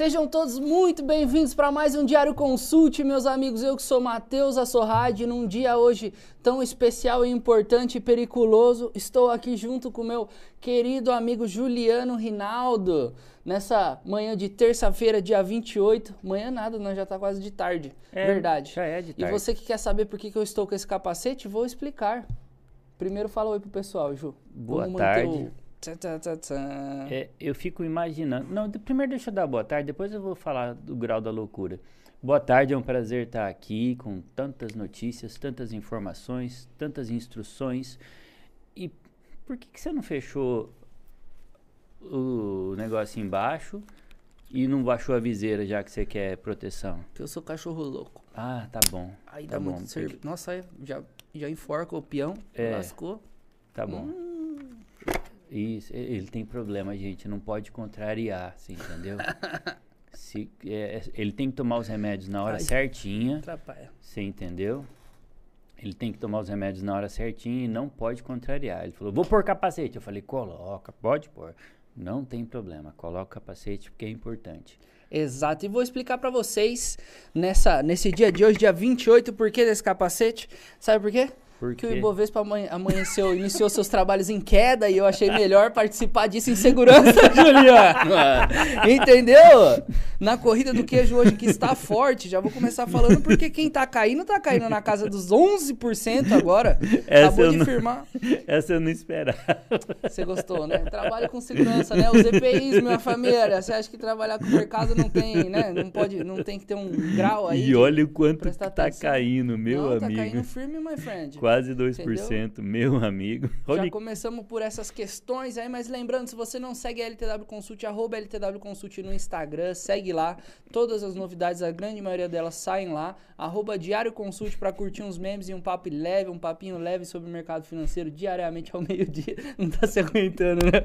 Sejam todos muito bem-vindos para mais um Diário Consult, meus amigos. Eu que sou Matheus Assorrade, num dia hoje tão especial e importante e periculoso, estou aqui junto com meu querido amigo Juliano Rinaldo, nessa manhã de terça-feira, dia 28. Manhã nada, não, já tá quase de tarde. É, Verdade. já é de E tarde. você que quer saber por que, que eu estou com esse capacete, vou explicar. Primeiro fala oi pro pessoal, Ju. Boa Vamos tarde. É, eu fico imaginando. Não, primeiro deixa eu dar boa tarde, depois eu vou falar do grau da loucura. Boa tarde, é um prazer estar aqui com tantas notícias, tantas informações, tantas instruções. E por que, que você não fechou o negócio embaixo e não baixou a viseira já que você quer proteção? Que eu sou cachorro louco. Ah, tá bom. Aí tá dá bom. muito serviço. Nossa, já, já enforca o peão, É. lascou. Tá bom. Hum. Isso, ele tem problema, gente. Não pode contrariar, você entendeu? Se, é, é, ele tem que tomar os remédios na hora Ai. certinha, Atrapalha. você entendeu? Ele tem que tomar os remédios na hora certinha e não pode contrariar. Ele falou, vou pôr capacete. Eu falei, coloca, pode pôr. Não tem problema, coloca o capacete porque é importante. Exato, e vou explicar pra vocês nessa, nesse dia de hoje, dia 28, por que desse capacete. Sabe por quê? Por Porque o? Ibovespa amanhe- amanheceu, iniciou seus trabalhos em queda e eu achei melhor participar disso em segurança, Juliano. Entendeu? Na corrida do queijo hoje que está forte, já vou começar falando porque quem tá caindo, tá caindo na casa dos 11% agora. Essa Acabou de não- firmar. Essa eu não esperava. Você gostou, né? Trabalha com segurança, né? Os EPIs, minha família. Você acha que trabalhar com o mercado não tem, né? Não pode, não tem que ter um grau aí. E olha o quanto prestar tá caindo, meu não, amigo. tá caindo firme, my friend. Quase 2%, meu amigo. Já começamos por essas questões aí, mas lembrando, se você não segue a LTW Consult, arroba LTW Consult no Instagram, segue lá. Todas as novidades, a grande maioria delas saem lá. Arroba Diário Consult para curtir uns memes e um papo leve, um papinho leve sobre o mercado financeiro diariamente ao meio-dia. Não tá se aguentando, né?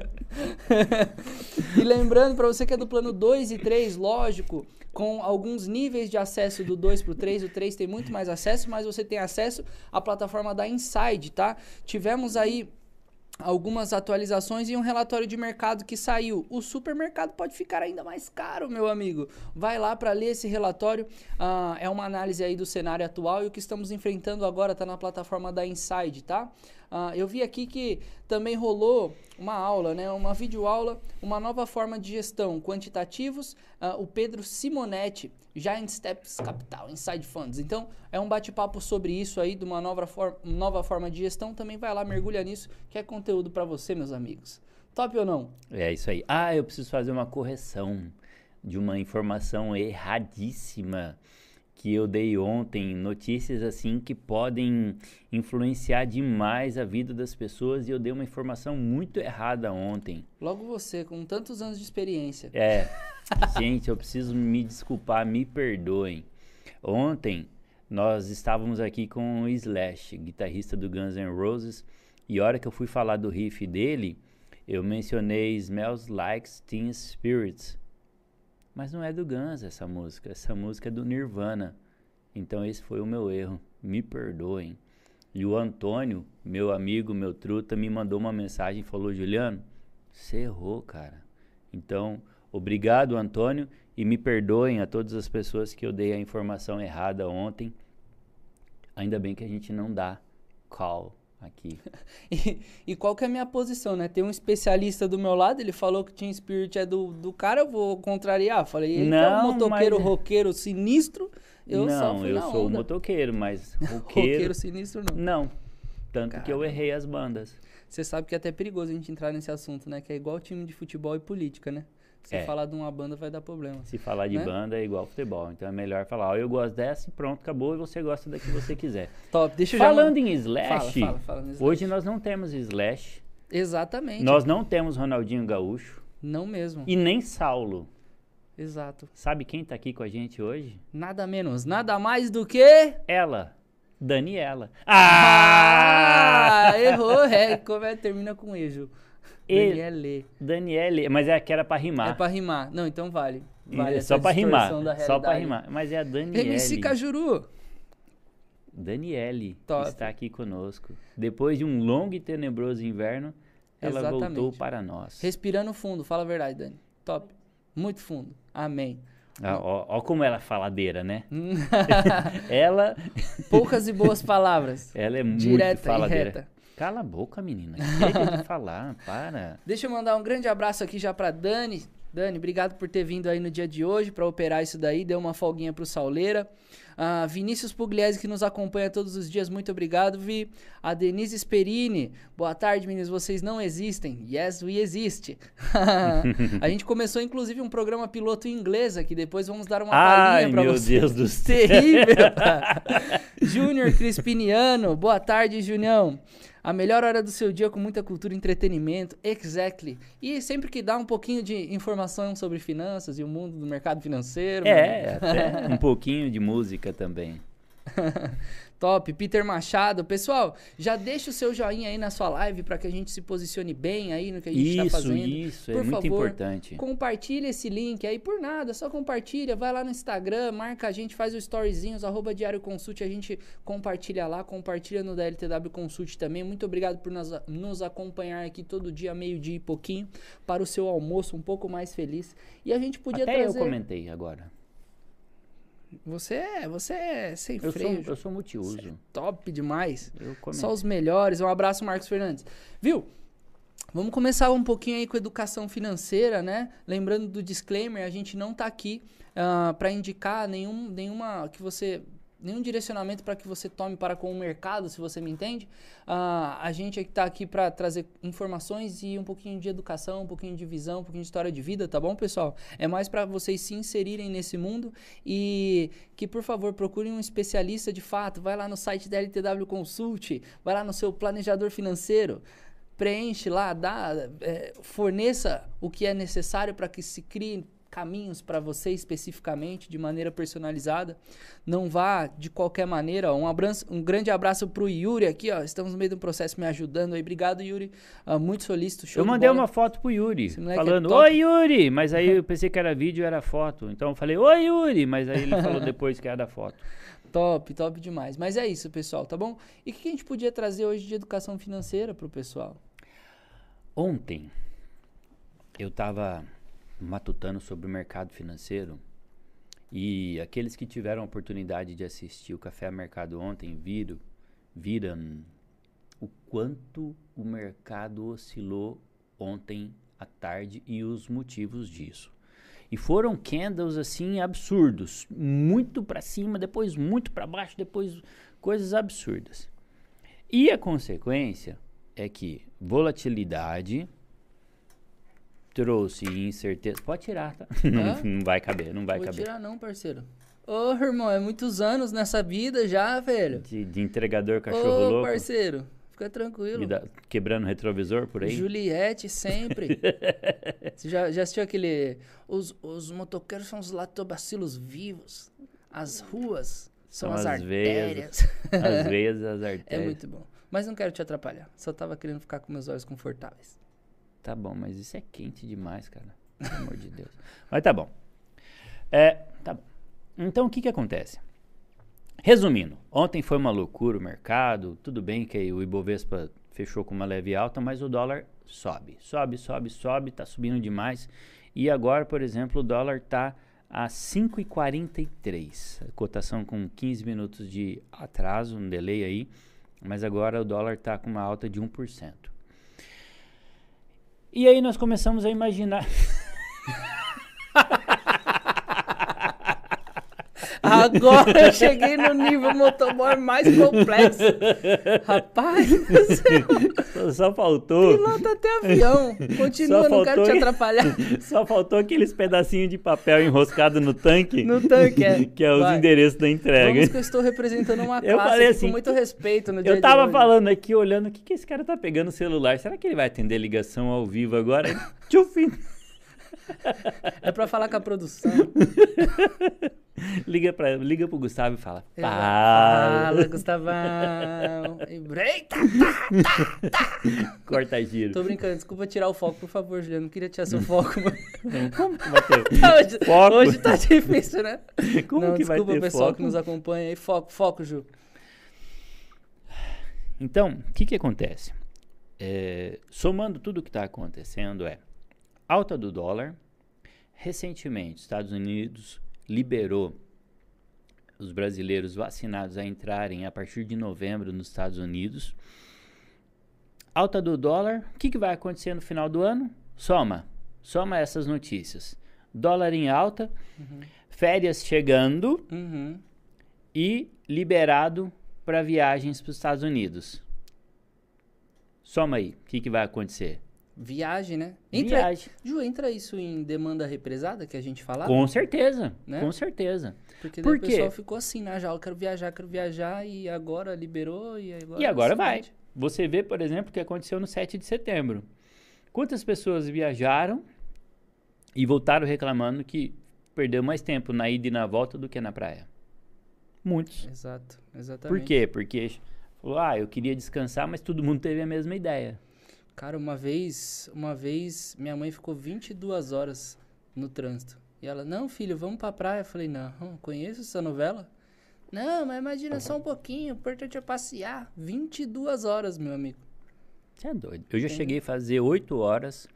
e lembrando, para você que é do plano 2 e 3, lógico, com alguns níveis de acesso do 2 pro 3, o 3 tem muito mais acesso, mas você tem acesso à plataforma da Inside, tá? Tivemos aí algumas atualizações e um relatório de mercado que saiu. O supermercado pode ficar ainda mais caro, meu amigo. Vai lá para ler esse relatório. Ah, é uma análise aí do cenário atual e o que estamos enfrentando agora está na plataforma da Inside, tá? Ah, eu vi aqui que também rolou uma aula, né? Uma videoaula, uma nova forma de gestão, quantitativos. Ah, o Pedro Simonetti, Giant Steps Capital, Inside Funds. Então, é um bate-papo sobre isso aí, de uma nova, for nova forma de gestão. Também vai lá, mergulha nisso, que é conteúdo para você, meus amigos. Top ou não? É isso aí. Ah, eu preciso fazer uma correção de uma informação erradíssima que eu dei ontem. Notícias assim que podem influenciar demais a vida das pessoas e eu dei uma informação muito errada ontem. Logo você, com tantos anos de experiência. É, gente, eu preciso me desculpar, me perdoem. Ontem nós estávamos aqui com o Slash, guitarrista do Guns N' Roses, e a hora que eu fui falar do riff dele, eu mencionei Smells Like Teen Spirits. Mas não é do Guns essa música, essa música é do Nirvana. Então esse foi o meu erro, me perdoem. E o Antônio, meu amigo, meu truta, me mandou uma mensagem e falou: Juliano, você errou, cara. Então, obrigado, Antônio, e me perdoem a todas as pessoas que eu dei a informação errada ontem. Ainda bem que a gente não dá call aqui. E, e qual que é a minha posição, né? Tem um especialista do meu lado, ele falou que Team Spirit é do, do cara, eu vou contrariar. Falei, ele que é um Não, motoqueiro mas- roqueiro sinistro, eu não, eu sou onda. motoqueiro, mas roqueiro. Roqueiro sinistro não. Não. Tanto que eu errei as bandas. Você sabe que é até perigoso a gente entrar nesse assunto, né? Que é igual time de futebol e política, né? Se É. falar de uma banda vai dar problema. Se falar de Né? banda é igual futebol. Então é melhor falar, ó, eu gosto dessa e pronto, acabou, e você gosta da que você quiser. Top, deixa eu já... Falando em Fala, Slash, fala, fala no Slash. hoje nós não temos Slash, Exatamente. nós não temos Ronaldinho Gaúcho Não mesmo. e nem Saulo. Exato. Sabe quem tá aqui com a gente hoje? Nada menos, nada mais do que... Ela, Daniela. Ah! Ah! errou, é. Como é? Termina com E, Ju. E- Daniele. Daniele, mas é que era pra rimar. É pra rimar. Não, então vale. Vale É só pra rimar. Só pra rimar. Mas é a Daniele. MC Cajuru. Daniele Top. está aqui conosco. Depois de um longo e tenebroso inverno, ela Exatamente. voltou para nós. Respirando fundo, fala a verdade, Dani. Top. muito fundo. Amém. Ah, ó, ó como ela é faladeira, né? ela. Poucas e boas palavras. Ela é muito Direta faladeira. e reta. Cala a boca, menina. Chega de falar, para. Deixa eu mandar um grande abraço aqui já pra Dani. Dani, obrigado por ter vindo aí no dia de hoje para operar isso daí. Deu uma folguinha pro Sauleira. Ah, Vinícius Pugliese, que nos acompanha todos os dias, muito obrigado, Vi. A Denise Sperini, boa tarde, meninos. Vocês não existem. Yes, we existe. a gente começou, inclusive, um programa piloto em inglês aqui. Depois vamos dar uma Ai, palhinha pra meu vocês. Deus do céu. Terrível. Júnior Crispiniano, boa tarde, Junião. A melhor hora do seu dia com muita cultura e entretenimento, exactly. E sempre que dá um pouquinho de informação sobre finanças e o mundo do mercado financeiro. É, até um pouquinho de música também. Top. Peter Machado. Pessoal, já deixa o seu joinha aí na sua live para que a gente se posicione bem aí no que a gente está Isso, fazendo. isso, é Por muito favor, importante. Compartilha esse link aí por nada, só compartilha, vai lá no Instagram, marca a gente, faz os storyzinhos, arroba Diário Consult, a gente compartilha lá, compartilha no DLTW Consult também. Muito obrigado por nos, nos acompanhar aqui todo dia, meio-dia e pouquinho, para o seu almoço um pouco mais feliz. E a gente podia Até trazer... eu comentei agora. Você é, você é sem Eu sou, freio, eu sou multiuso. top demais. Só os melhores. Um abraço, Marcos Fernandes. Viu? Vamos começar um pouquinho aí com educação financeira, né? Lembrando do disclaimer, a gente não tá aqui para indicar nenhum, nenhuma que você nenhum direcionamento para que você tome para com o mercado, se você me entende. Ah, a gente está aqui para trazer informações e um pouquinho de educação, um pouquinho de visão, um pouquinho de história de vida, tá bom, pessoal? É mais para vocês se inserirem nesse mundo e que, por favor, procurem um especialista de fato. Vai lá no site da LTW Consult, vai lá no seu planejador financeiro preenche lá, dá, é, forneça o que é necessário para que se crie caminhos para você especificamente, de maneira personalizada. Não vá de qualquer maneira. Um, abraço, um grande abraço pro Yuri aqui, ó. Estamos no meio do processo me ajudando aí. Obrigado, Yuri. Ah, muito solícito. Show Eu de mandei bola. uma foto pro Yuri, é falando, top. oi Yuri, mas aí eu pensei que era vídeo era foto. Então eu falei, oi Yuri, mas aí ele falou depois que era foto. Top, top demais. Mas é isso, pessoal, tá bom? E o que a gente podia trazer hoje de educação financeira pro pessoal? Ontem eu estava matutando sobre o mercado financeiro e aqueles que tiveram a oportunidade de assistir o Café Mercado ontem viram, viram o quanto o mercado oscilou ontem à tarde e os motivos disso. E foram candles assim absurdos, muito para cima, depois muito para baixo, depois coisas absurdas. E a consequência é que volatilidade trouxe incerteza. Pode tirar, tá? Não, não vai caber, não vai Vou caber. tirar não, parceiro. Ô, irmão, é muitos anos nessa vida já, velho. De, de entregador cachorro Ô, louco, parceiro, fica tranquilo. me dá- quebrando retrovisor por aí. Juliette sempre. Você já, já assistiu aquele. Os, os motoqueiros são os lactobacilos vivos. As ruas são, São as, as veias, artérias. Às vezes as é artérias. muito bom. Mas não quero te atrapalhar. Só tava querendo ficar com meus olhos confortáveis. Tá bom, mas isso é quente demais, cara. Pelo amor de Deus. Mas tá bom. É, tá bom. Então o que que acontece? Resumindo, ontem foi uma loucura o mercado. Tudo bem que o Ibovespa fechou com uma leve alta, mas o dólar sobe, sobe, sobe, sobe, tá subindo demais. E agora, por exemplo, o dólar tá a 5,43. A cotação com 15 minutos de atraso, um delay aí. Mas agora o dólar tá com uma alta de 1%. E aí nós começamos a imaginar. Agora eu cheguei no nível motoboy mais complexo. Rapaz, do céu, Só, faltou. pilota até avião. Continua, Só não quero te atrapalhar. Só faltou aqueles pedacinhos de papel enroscado no tanque. No tanque, é. Que é os Vai. endereços da entrega. Vamos que eu estou representando uma Eu classe falei assim, com muito respeito no dia Eu tava falando aqui, olhando, o que, que esse cara tá pegando o celular? Será que ele vai atender ligação ao vivo agora? Tchufim. É pra falar com a produção. Liga, pra, liga pro Gustavo e fala. Fala. Fala, Gustavão. Eita! Corta giro. Tô brincando, desculpa tirar o foco, por favor, Juliano. Não queria tirar seu foco. mas- Como que vai ter hoje, foco? hoje tá difícil, né? Como Não, que vai desculpa, ter pessoal foco? que nos acompanha aí. Foco, foco, Ju. Então, o que que acontece? É, somando tudo que está acontecendo é alta do dólar, recentemente, Estados Unidos liberou os brasileiros vacinados a entrarem a partir de novembro nos Estados Unidos. Alta do dólar, o que, que vai acontecer no final do ano? Soma, soma essas notícias. Dólar em alta, Uhum. férias chegando Uhum. e liberado para viagens para os Estados Unidos. Soma aí, o que, que vai acontecer? Viagem, né? Entra, Viagem. Ju, entra isso em demanda represada que a gente falava? Com certeza, Né? com certeza. Porque Por o pessoal ficou assim na jaula, quero viajar, quero viajar, e agora liberou, e agora... E agora você vai. pode. Você vê, por exemplo, o que aconteceu no 7 de setembro. Quantas pessoas viajaram e voltaram reclamando que perdeu mais tempo na ida e na volta do que na praia? Muitos. Exato, exatamente. Por quê? Porque falou, ah, eu queria descansar, mas todo mundo teve a mesma ideia. Cara, uma vez, uma vez, minha mãe ficou 22 horas no trânsito. E ela, não, filho, vamos pra praia. Eu falei, não, conheço essa novela? Não, mas imagina só um pouquinho, o importante é passear. 22 horas, meu amigo. Você é doido. Eu já cheguei a fazer 8 horas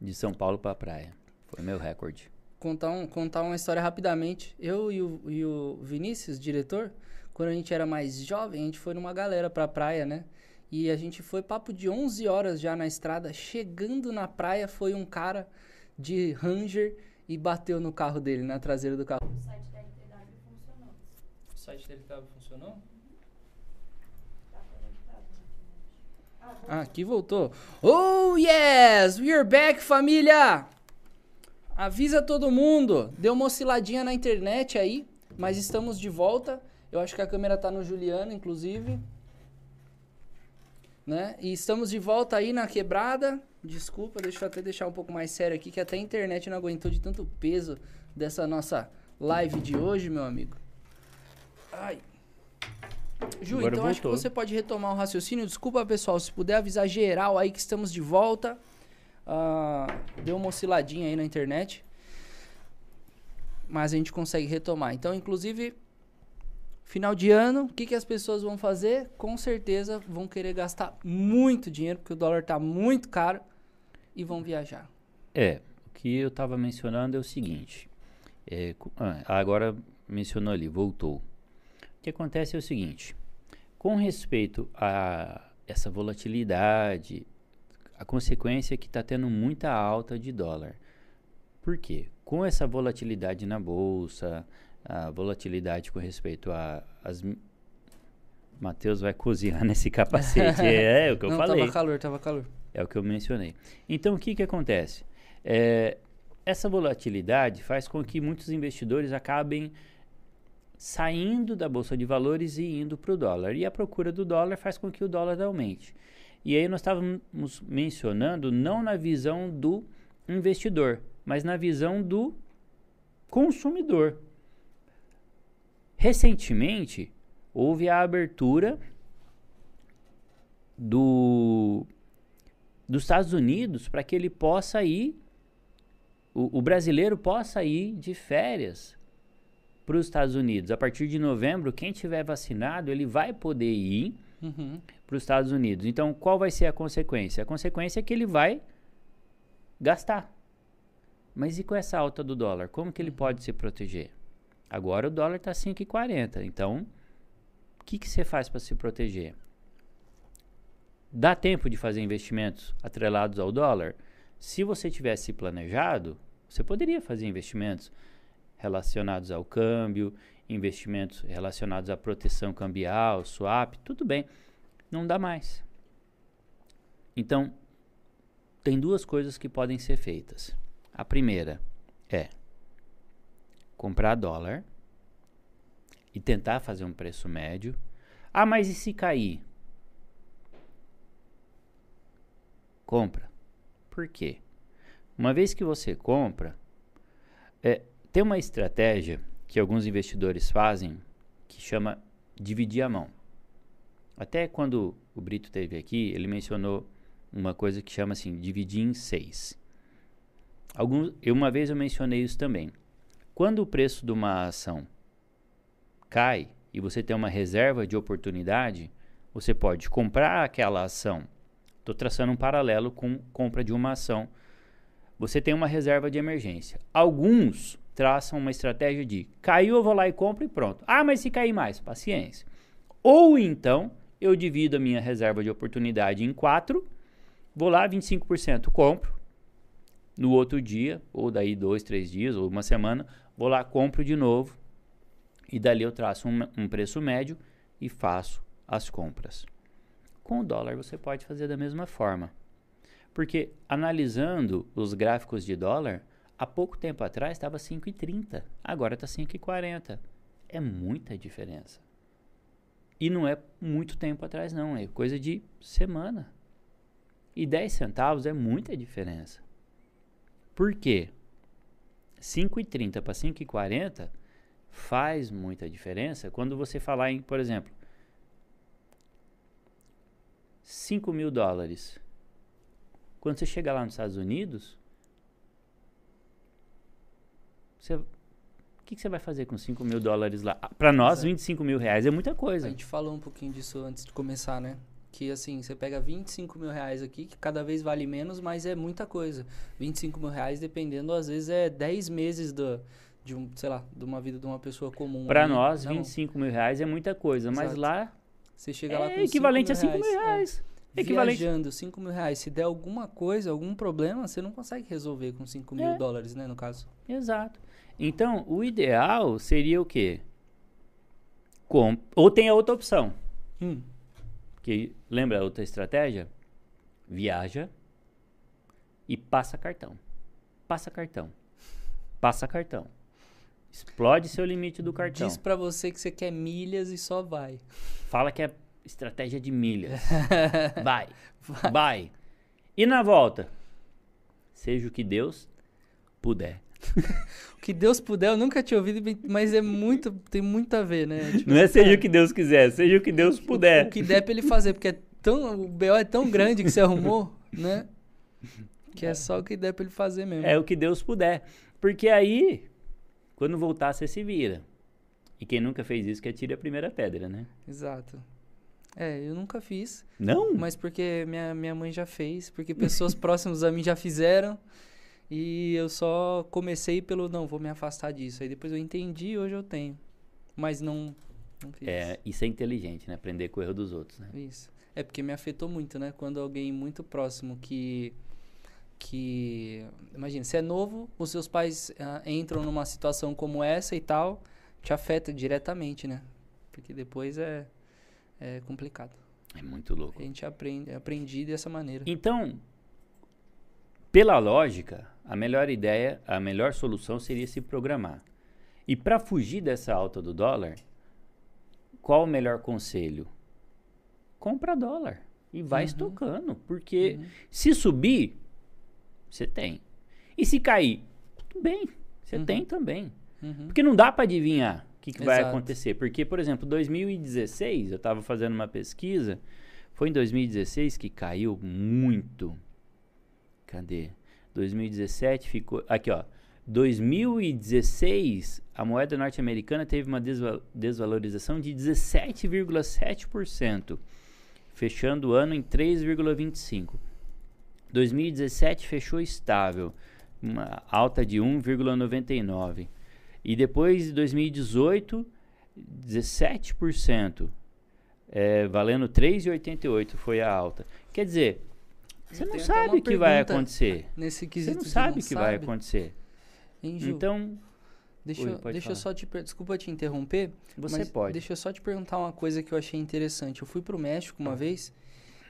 de São Paulo pra praia. Foi meu recorde. Contar, um, contar uma história rapidamente. Eu e o, e o Vinícius, diretor, quando a gente era mais jovem, a gente foi numa galera pra praia, né? E a gente foi papo de 11 horas já na estrada. Chegando na praia, foi um cara de Ranger e bateu no carro dele, na traseira do carro. O site da LTW funcionou. O site dele tava funcionou? Ah, aqui voltou. Oh, yes! We are back, família! Avisa todo mundo. Deu uma osciladinha na internet aí, mas estamos de volta. Eu acho que a câmera tá no Juliano, inclusive. Né? E estamos de volta aí na quebrada. Desculpa, deixa eu até deixar um pouco mais sério aqui, que até a internet não aguentou de tanto peso dessa nossa live de hoje, meu amigo. Ai. Ju, Agora então acho que voltou. você pode retomar o raciocínio. Desculpa, pessoal, se puder avisar geral aí que estamos de volta. Ah, deu uma osciladinha aí na internet. Mas a gente consegue retomar. Então, inclusive, final de ano, o que, que as pessoas vão fazer? Com certeza vão querer gastar muito dinheiro, porque o dólar tá muito caro, e vão viajar. É, o que eu estava mencionando é o seguinte. é, ah, agora mencionou ali, voltou. O que acontece é o seguinte. Com respeito a essa volatilidade, a consequência é que está tendo muita alta de dólar. Por quê? Com essa volatilidade na bolsa, a volatilidade com respeito a as Matheus vai cozinhar nesse capacete. é, é o que eu Não, falei. tava calor, tava calor. É o que eu mencionei. Então, o que, que acontece? É, essa volatilidade faz com que muitos investidores acabem saindo da bolsa de valores e indo para o dólar. E a procura do dólar faz com que o dólar aumente. E aí nós estávamos mencionando não na visão do investidor, mas na visão do consumidor. Recentemente, houve a abertura do dos Estados Unidos para que ele possa ir, o, o brasileiro possa ir de férias para os Estados Unidos. A partir de novembro, quem tiver vacinado, ele vai poder ir Uhum. para os Estados Unidos. Então, qual vai ser a consequência? A consequência é que ele vai gastar. Mas e com essa alta do dólar? Como que ele pode se proteger? Agora o dólar está 5,40. Então, o que, que você faz para se proteger? Dá tempo de fazer investimentos atrelados ao dólar? Se você tivesse planejado, você poderia fazer investimentos relacionados ao câmbio, investimentos relacionados à proteção cambial, swap, tudo bem. Não dá mais. Então, tem duas coisas que podem ser feitas. A primeira é comprar dólar e tentar fazer um preço médio. Ah, mas e se cair? Compra. Por quê? Uma vez que você compra, é, tem uma estratégia que alguns investidores fazem que chama dividir a mão. Até quando o Brito esteve aqui, ele mencionou uma coisa que chama assim, dividir em seis. Alguns, uma vez eu mencionei isso também. Quando o preço de uma ação cai e você tem uma reserva de oportunidade, você pode comprar aquela ação. Estou traçando um paralelo com compra de uma ação você tem uma reserva de emergência. Alguns traçam uma estratégia de caiu, eu vou lá e compro e pronto. Ah, mas se cair mais, paciência. Ou então, eu divido a minha reserva de oportunidade em quatro, vou lá, 25% compro, no outro dia, ou daí dois, três dias, ou uma semana, vou lá, compro de novo, e dali eu traço um, um preço médio e faço as compras. Com o dólar você pode fazer da mesma forma. Porque analisando os gráficos de dólar, há pouco tempo atrás estava 5,30, agora está 5,40. É muita diferença. E não é muito tempo atrás, não, é coisa de semana. E 10 centavos é muita diferença. Por quê? 5,30 para 5,40 faz muita diferença quando você falar em, por exemplo, 5 mil dólares. Quando você chegar lá nos Estados Unidos, você, o que, que você vai fazer com 5 mil dólares lá? Para nós, Exato. 25 mil reais é muita A coisa. gente falou um pouquinho disso antes de começar, né? Que assim, você pega 25 mil reais aqui, que cada vez vale menos, mas é muita coisa. 25 mil reais, dependendo, às vezes é 10 meses do, de um, sei lá, de uma vida de uma pessoa comum. Para nós, Não, 25 mil reais é muita coisa, mas Exato. lá Você chega lá com é equivalente a 5 mil é. reais. Equivalente. Viajando, 5 mil reais. Se der alguma coisa, algum problema, você não consegue resolver com 5 mil É. dólares, né, no caso. Exato. Então, o ideal seria o quê? Com... Ou tem a outra opção. Hum. Que lembra a outra estratégia? Viaja e passa cartão. Passa cartão. Passa cartão. Explode seu limite do cartão. Diz pra você que você quer milhas e só vai. Fala que é estratégia de milhas. Vai. Vai. E na volta? Seja o que Deus puder. O que Deus puder, eu nunca tinha ouvido, mas é muito, tem muito a ver, né? Tipo, Não é seja o que Deus quiser, seja o que Deus o- puder. O, que der pra ele fazer, porque é tão, o BO é tão grande que você arrumou, né? Que é só o que der pra ele fazer mesmo. É o que Deus puder. Porque aí, quando voltar, você se vira. E quem nunca fez isso, que atire a primeira pedra, né? Exato. É, eu nunca fiz, Não? mas porque minha, minha mãe já fez, porque pessoas próximas a mim já fizeram. E eu só comecei pelo, não, vou me afastar disso. Aí depois eu entendi e hoje eu tenho. Mas não, não fiz. É, isso é inteligente, né? Aprender com o erro dos outros, né? Isso. É porque me afetou muito, né? Quando alguém muito próximo que. que imagina, você é novo, os seus pais ah, entram numa situação como essa e tal, te afeta diretamente, né? Porque depois é, é complicado. É muito louco. A gente aprende, aprendi dessa maneira. Então, pela lógica, a melhor ideia, a melhor solução seria se programar. E para fugir dessa alta do dólar, qual o melhor conselho? Compra dólar e vai Uhum. estocando, porque Uhum. se subir, você tem. E se cair, tudo bem, você Uhum. tem também. Uhum. Porque não dá para adivinhar o que, que vai acontecer. Porque, por exemplo, 2016, eu estava fazendo uma pesquisa, foi em 2016 que caiu muito. Cadê? 2017 ficou. Aqui, ó. 2016, a moeda norte-americana teve uma desva- desvalorização de 17,7%, fechando o ano em 3,25%. 2017 fechou estável, uma alta de 1,99%. E depois de 2018, 17%, é, valendo 3,88 foi a alta. Quer dizer, você não sabe o que vai acontecer. Nesse Você quesito não de sabe o que vai sabe. acontecer. Hein, Ju? Então, deixa, eu- deixa eu só te desculpa te interromper, você pode. Deixa eu só te perguntar uma coisa que eu achei interessante. Eu fui pro México uma vez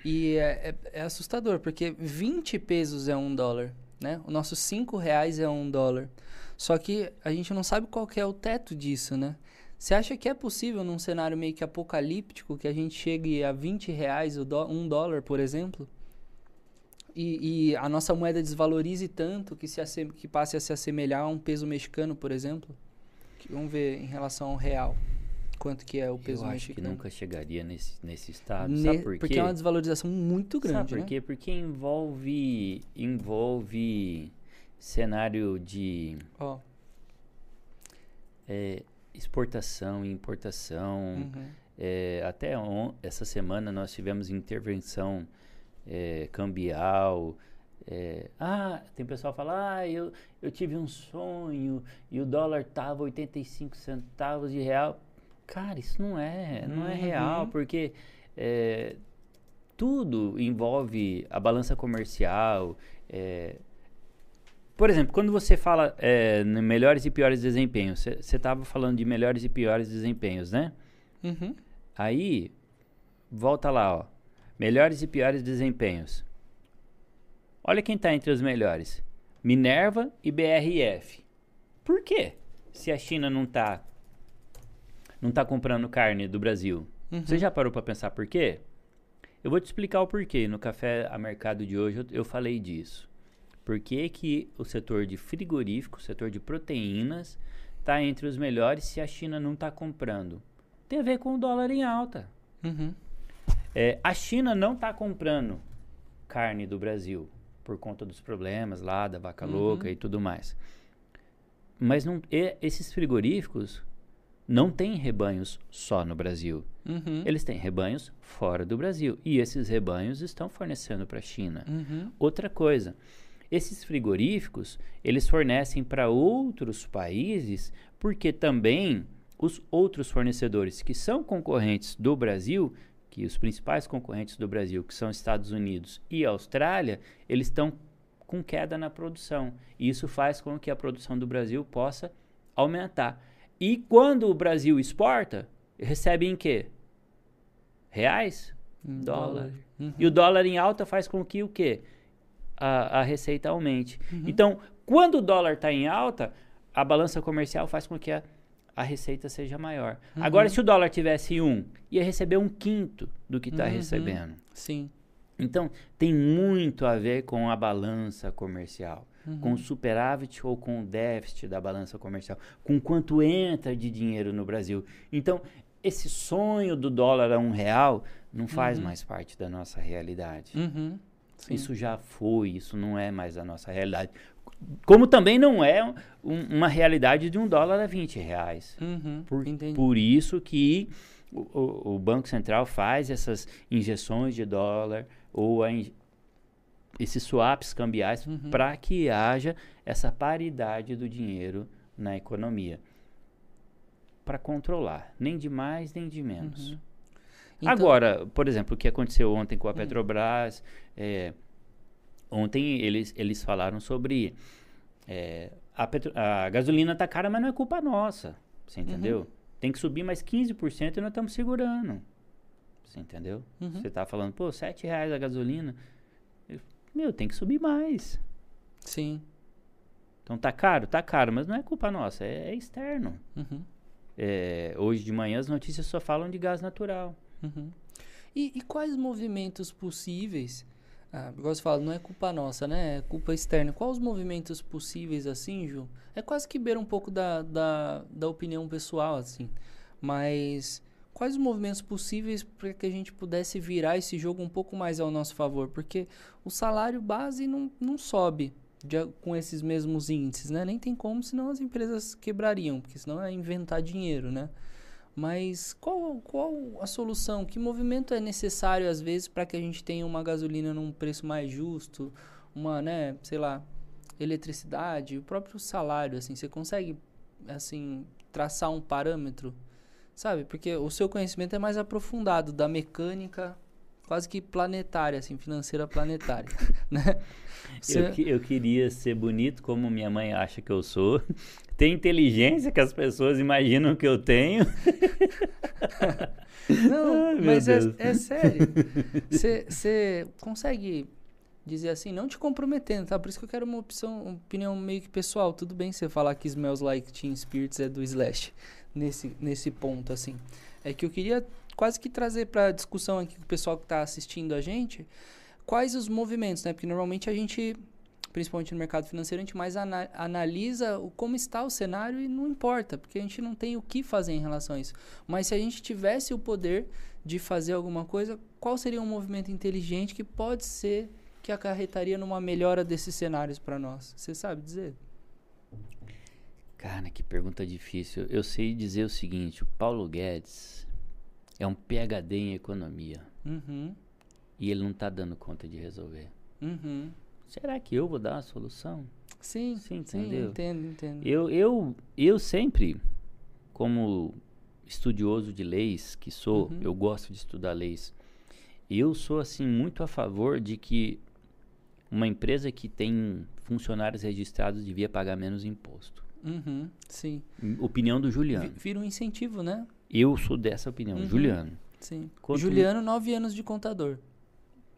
e é, é- é assustador, porque 20 pesos é um dólar, né? O nosso 5 reais é um dólar. Só que a gente não sabe qual é o teto disso, né? Você acha que é possível num cenário meio que apocalíptico que a gente chegue a 20 reais o um dólar, por exemplo? E, e a nossa moeda desvalorize tanto que, se que passe a se assemelhar a um peso mexicano, por exemplo? Que- Vamos ver em relação ao real. Quanto que é o peso Eu acho que mexicano. nunca chegaria nesse, nesse estado. Ne- Sabe por quê? Porque é uma desvalorização muito grande, Sabe por né? quê? Porque envolve, envolve cenário de Ó, é, exportação e importação. uhum. É, até essa semana nós tivemos intervenção é, cambial. é, ah, tem pessoal que fala, ah, eu, eu tive um sonho e o dólar tava 85 centavos de real. Cara, isso não é, não é real, Uhum. porque é, tudo envolve a balança comercial. é. por exemplo, quando você fala é, em melhores e piores desempenhos, você estava falando de melhores e piores desempenhos, né? Uhum. Aí, volta lá, ó. Melhores e piores desempenhos. Olha quem está entre os melhores. Minerva e BRF. Por quê? Se a China não está não tá comprando carne do Brasil. Uhum. Você já parou para pensar por quê? Eu vou te explicar o porquê. No Café a Mercado de hoje eu, eu falei disso. Por que, que o setor de frigorífico, o setor de proteínas, está entre os melhores se a China não está comprando? Tem a ver com o dólar em alta. Uhum. É, a China não está comprando carne do Brasil por conta dos problemas lá da vaca Uhum. louca e tudo mais. Mas não, e- esses frigoríficos não têm rebanhos só no Brasil. Uhum. Eles têm rebanhos fora do Brasil. E esses rebanhos estão fornecendo para a China. Uhum. Outra coisa, esses frigoríficos, eles fornecem para outros países, porque também os outros fornecedores que são concorrentes do Brasil, que os principais concorrentes do Brasil, que são Estados Unidos e Austrália, eles estão com queda na produção. E isso faz com que a produção do Brasil possa aumentar. E quando o Brasil exporta, recebe em quê? Reais? Em Dólar. Uhum. E o dólar em alta faz com que o quê? A, a receita aumente. Então, quando o dólar está em alta, a balança comercial faz com que a, a receita seja maior. Agora, se o dólar tivesse um, ia receber um quinto do que está Uhum. recebendo. Sim. Então, tem muito a ver com a balança comercial, com o superávit ou com o déficit da balança comercial, com quanto entra de dinheiro no Brasil. Então, esse sonho do dólar a um real não faz mais parte da nossa realidade. Uhum. Isso já foi, isso não é mais a nossa realidade. Como também não é um- uma realidade de um dólar a 20 reais. Uhum. Por, por isso que o, o- o Banco Central faz essas injeções de dólar ou in- esses swaps cambiais Uhum. para que haja essa paridade do dinheiro na economia. Para controlar, nem de mais nem de menos. Uhum. Então- Agora, por exemplo, o que aconteceu ontem Hum. com a Petrobras, é, ontem eles, eles falaram sobre é, a, petro- a gasolina tá cara, mas não é culpa nossa, você entendeu? Tem que subir mais 15% e nós estamos segurando, você entendeu? Uhum. Você tá falando, pô, 7 reais a gasolina, Eu- meu, tem que subir mais. Sim. Então tá caro? Tá caro, mas não é culpa nossa, é, é externo. Uhum. É, hoje de manhã as notícias só falam de gás natural. Uhum. E, e quais movimentos possíveis? Ah, igual você fala, não é culpa nossa, né? É culpa externa. Quais os movimentos possíveis, assim, Ju? É quase que beira um pouco da, da, da opinião pessoal, assim. Mas quais os movimentos possíveis para que a gente pudesse virar esse jogo um pouco mais ao nosso favor? Porque o salário base não, não sobe de com esses mesmos índices, né? Nem tem como, senão as empresas quebrariam, porque senão é inventar dinheiro, né? Mas qual, qual a solução? Que movimento é necessário às vezes para que a gente tenha uma gasolina num preço mais justo, uma, né, sei lá, eletricidade, o próprio salário, assim, você consegue assim traçar um parâmetro, sabe? Porque o seu conhecimento é mais aprofundado da mecânica quase que planetária, assim, financeira planetária, né? Você- Eu, que- eu queria ser bonito como minha mãe acha que eu sou. Ter inteligência que as pessoas imaginam que eu tenho. Não, Ai, mas é, é sério. Você consegue dizer assim, não te comprometendo, tá? Por isso que eu quero uma opção, uma opinião meio que pessoal. Tudo bem você falar que Smells Like Teen Spirits é do Slash nesse, nesse ponto, assim. É que eu queria quase que trazer pra discussão aqui com o pessoal que tá assistindo a gente, quais os movimentos, né? Porque normalmente a gente, principalmente no mercado financeiro, a gente mais ana- analisa o, como está o cenário e não importa, porque a gente não tem o que fazer em relação a isso. Mas se a gente tivesse o poder de fazer alguma coisa, qual seria um movimento inteligente que pode ser que acarretaria numa melhora desses cenários para nós? Você sabe dizer? Cara, que pergunta difícil. Eu sei dizer o seguinte: o Paulo Guedes é um PhD em economia Uhum, e ele não tá dando conta de resolver. uhum, será que eu vou dar a solução? Sim, Sim, sim, entendo, entendo. Eu, eu, eu sempre, como estudioso de leis que sou, Uhum. eu gosto de estudar leis. Eu sou assim muito a favor de que uma empresa que tem funcionários registrados devia pagar menos imposto. Uhum, sim. Opinião do Juliano. Vira um incentivo, né? Eu sou dessa opinião, Uhum. Juliano. Sim. Quanto- Juliano, nove anos de contador.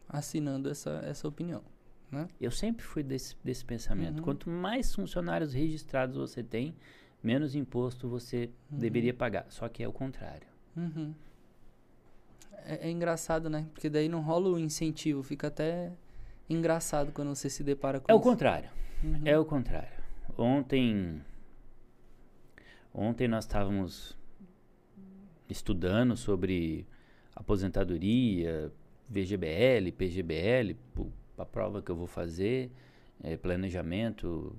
Assinando essa, essa opinião. Né? Eu sempre fui desse, desse pensamento. Uhum. Quanto mais funcionários registrados você tem, menos imposto você Uhum. deveria pagar. Só que é o contrário. Uhum. É, é engraçado, né? Porque daí não rola o incentivo. Fica até engraçado quando você se depara com É o isso. contrário. Uhum. É o contrário. Ontem. Ontem nós estávamos estudando sobre aposentadoria, VGBL, PGBL, a prova que eu vou fazer, eh, planejamento,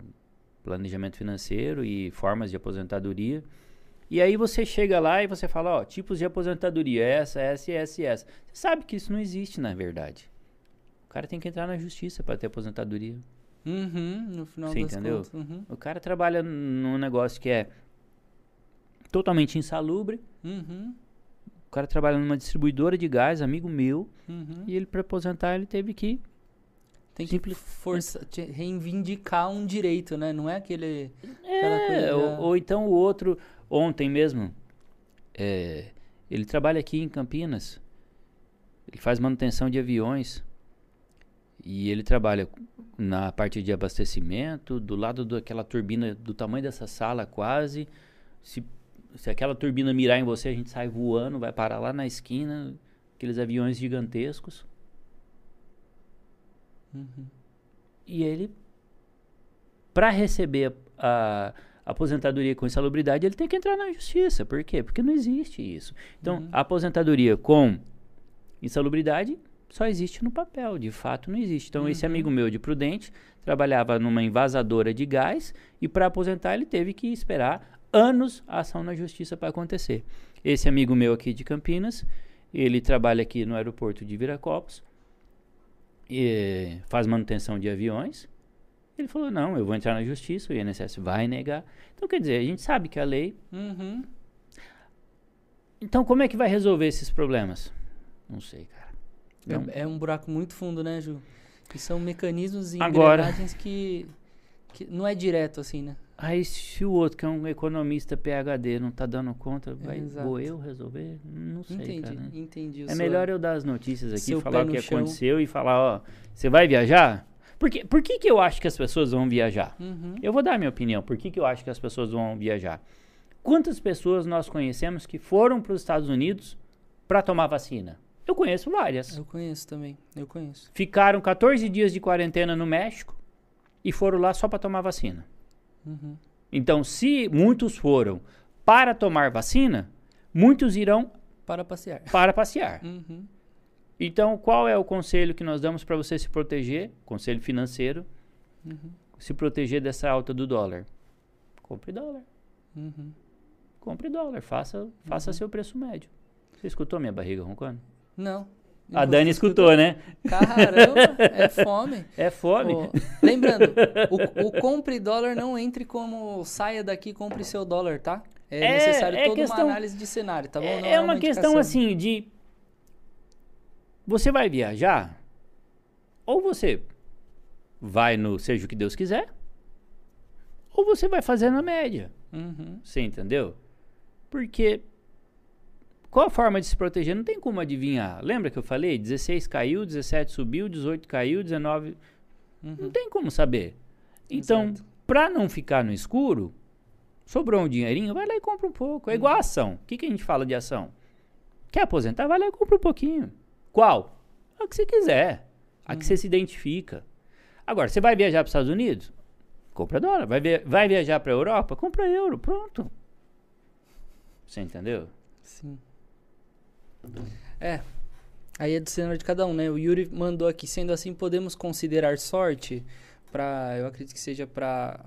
planejamento financeiro e formas de aposentadoria. E aí você chega lá e você fala, ó, tipos de aposentadoria, essa, essa essa essa. Você sabe que isso não existe na verdade. O cara tem que entrar na justiça para ter aposentadoria. Uhum, no final Você entendeu? contas. Uhum. O cara trabalha num negócio que é totalmente insalubre. Uhum. O cara trabalha numa distribuidora de gás, amigo meu, Uhum. e ele para aposentar ele teve que Tem que Simples- força, reivindicar um direito, né? Não é aquele. É, coisa ou, ou então o outro ontem mesmo, é, ele trabalha aqui em Campinas. Ele faz manutenção de aviões e ele trabalha na parte de abastecimento, do lado daquela turbina do tamanho dessa sala quase. Se, se aquela turbina mirar em você, a gente sai voando, vai parar lá na esquina, aqueles aviões gigantescos. Uhum. E ele, para receber a, a aposentadoria com insalubridade, ele tem que entrar na justiça. Por quê? Porque não existe isso. Então, Uhum. a aposentadoria com insalubridade só existe no papel, de fato não existe. Então, esse Uhum. amigo meu de Prudente trabalhava numa envasadora de gás e para aposentar ele teve que esperar anos a ação na justiça para acontecer. Esse amigo meu aqui de Campinas, ele trabalha aqui no aeroporto de Viracopos, e faz manutenção de aviões. Ele falou: não, eu vou entrar na justiça, o INSS vai negar. Então, quer dizer, a gente sabe que a lei. Uhum. Então, como é que vai resolver esses problemas? Não sei, cara. Não- É, é um buraco muito fundo, né, Ju? E são mecanismos e Agora- engrenagens que, que não é direto assim, né? Aí, se o outro, que é um economista PHD, não tá dando conta, vai, Exato. vou eu resolver? Não sei, entendi, cara. entendi. o É seu- melhor eu dar as notícias aqui, falar o que chão. aconteceu e falar: ó, você vai viajar? Por, que, por que, que eu acho que as pessoas vão viajar? Uhum. Eu vou dar a minha opinião. Por que, que eu acho que as pessoas vão viajar? Quantas pessoas nós conhecemos que foram para os Estados Unidos para tomar vacina? Eu conheço várias. Eu conheço também, eu conheço. Ficaram 14 dias de quarentena no México e foram lá só para tomar vacina. Uhum. Então, se muitos foram para tomar vacina, muitos irão Para passear. para passear. Uhum. Então, qual é o conselho que nós damos para você se proteger? Conselho financeiro. Uhum. Se proteger dessa alta do dólar. Compre dólar. Uhum. Compre dólar, faça, faça seu preço médio. Você escutou minha barriga roncando? Não. A Dani escutou, né? Caramba, é fome. É fome. Ó, lembrando, o, o compre dólar não entre como saia daqui e compre seu dólar, tá? É, É, necessário é toda questão- uma análise de cenário, tá bom? É, Não é uma questão indicação. assim de. Você vai viajar? Ou você vai no seja o que Deus quiser, ou você vai fazer na média. Uhum. Você entendeu? Porque qual a forma de se proteger? Não tem como adivinhar. Lembra que eu falei? 16 caiu, 17 subiu, 18 caiu, 19. Não Uhum. tem como saber. Então, para não ficar no escuro, sobrou um dinheirinho, vai lá e compra um pouco. É igual a ação. O que, que a gente fala de ação? Quer aposentar? Vai lá e compra um pouquinho. Qual? A que você quiser. A que você se identifica. Agora, você vai viajar para os Estados Unidos? Compra dólar. Vai, via- vai viajar para a Europa? Compra euro. Pronto. Você entendeu? Sim. É. Aí é do cenário de cada um, né? O Yuri mandou aqui, sendo assim, podemos considerar sorte para, eu acredito que seja para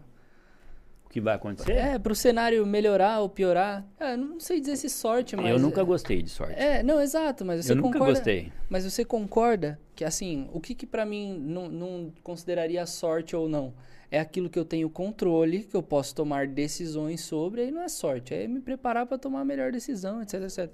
o que vai acontecer? É, pro cenário melhorar ou piorar. É, não sei dizer se sorte, mas. eu nunca gostei de sorte. É, não, exato, mas você eu nunca concorda. gostei. Mas você concorda que, assim, o que que pra mim não, não consideraria sorte ou não? É aquilo que eu tenho controle, que eu posso tomar decisões sobre, aí não é sorte, é me preparar pra tomar a melhor decisão, etc, etc.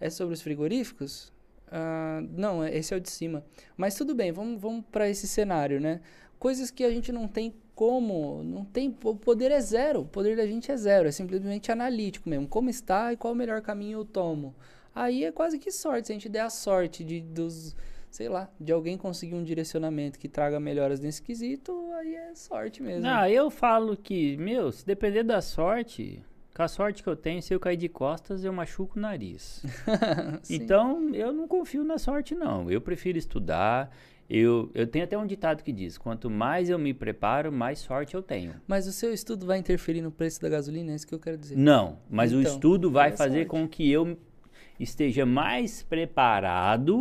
É sobre os frigoríficos? Ah, não, é- esse é o de cima. Mas tudo bem, vamos, vamos para esse cenário, né? Coisas que a gente não tem como, não tem, o poder é zero, o poder da gente é zero, é simplesmente analítico mesmo. Como está e qual o melhor caminho eu tomo? Aí é quase que sorte, se a gente der a sorte de dos, sei lá, de alguém conseguir um direcionamento que traga melhoras nesse quesito, aí é sorte mesmo. Ah, eu falo que, meu, se depender da sorte, com a sorte que eu tenho, se eu cair de costas, eu machuco o nariz. Então, eu não confio na sorte, não. Eu prefiro estudar. Eu, eu tenho até um ditado que diz: quanto mais eu me preparo, mais sorte eu tenho. Mas o seu estudo vai interferir no preço da gasolina, é isso que eu quero dizer. Não, mas o Então, estudo vai é fazer sorte. com que eu esteja mais preparado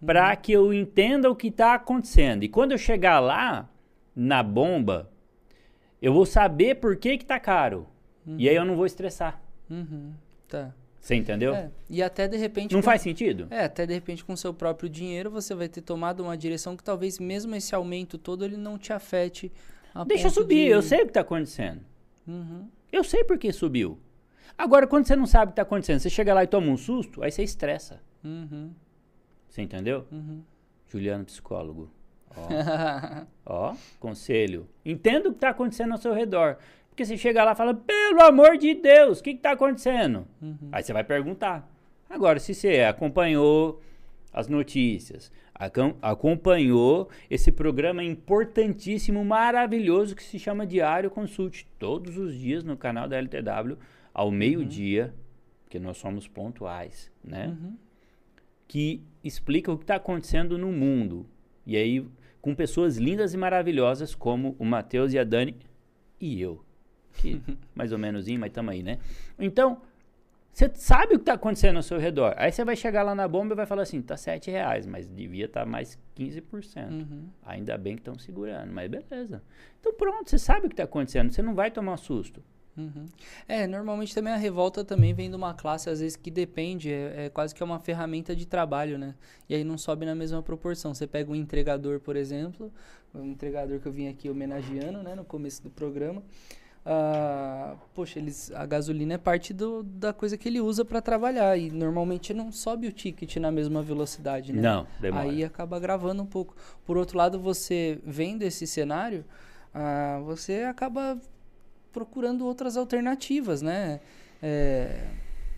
Uhum. para que eu entenda o que está acontecendo. E quando eu chegar lá, na bomba, eu vou saber por que que tá caro. E aí eu não vou estressar. Uhum, tá. Você entendeu? É, e até de repente. Não com- faz sentido? É, até de repente com o seu próprio dinheiro você vai ter tomado uma direção que talvez mesmo esse aumento todo ele não te afete. a Deixa subir, de- eu sei o que está acontecendo. Uhum, Eu sei por que subiu. Agora, quando você não sabe o que está acontecendo, você chega lá e toma um susto, aí você estressa. uhum, Você entendeu? uhum. Juliano, psicólogo. Ó, ó, conselho. Entenda o que está acontecendo ao seu redor. Porque você chega lá e fala, pelo amor de Deus, o que está acontecendo? Uhum. Aí você vai perguntar. Agora, se você acompanhou as notícias, acom- acompanhou esse programa importantíssimo, maravilhoso que se chama Diário Consulte, todos os dias no canal da LTW, ao meio-dia, porque nós somos pontuais, né? Uhum. que explica o que está acontecendo no mundo. E aí, com pessoas lindas e maravilhosas como o Matheus e a Dani e eu. Que mais ou menos, mas tamo aí, né? Então, você sabe o que está acontecendo ao seu redor. Aí você vai chegar lá na bomba e vai falar assim: tá 7 reais, mas devia estar mais 15%. Uhum. Ainda bem que estão segurando, mas beleza. Então pronto, você sabe o que está acontecendo, você não vai tomar susto. Uhum. É, normalmente também a revolta também vem de uma classe, às vezes, que depende, é, é quase que é uma ferramenta de trabalho, né? E aí não sobe na mesma proporção. Você pega um entregador, por exemplo, um entregador que eu vim aqui homenageando, né, no começo do programa. Ah, poxa, eles, a gasolina é parte do, da coisa que ele usa para trabalhar e normalmente não sobe o ticket na mesma velocidade, né? Não, demora. Aí acaba gravando um pouco. Por outro lado, você vendo esse cenário, ah, você acaba procurando outras alternativas, né? É,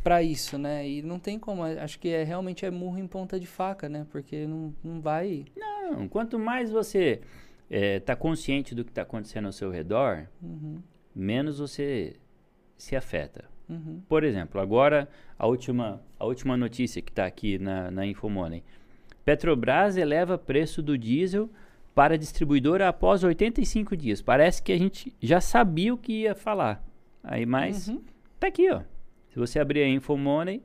para isso, né? E não tem como. Acho que é realmente é murro em ponta de faca, né? Porque não, não vai. Não, quanto mais você está consciente do que está acontecendo ao seu redor, Uhum, menos você se afeta. uhum, Por exemplo, agora a última, a última notícia que está aqui na, na Infomoney. Petrobras eleva preço do diesel para distribuidora após 85 dias. Parece que a gente já sabia o que ia falar. Aí, mas uhum. tá aqui, ó. Se você abrir a Infomoney,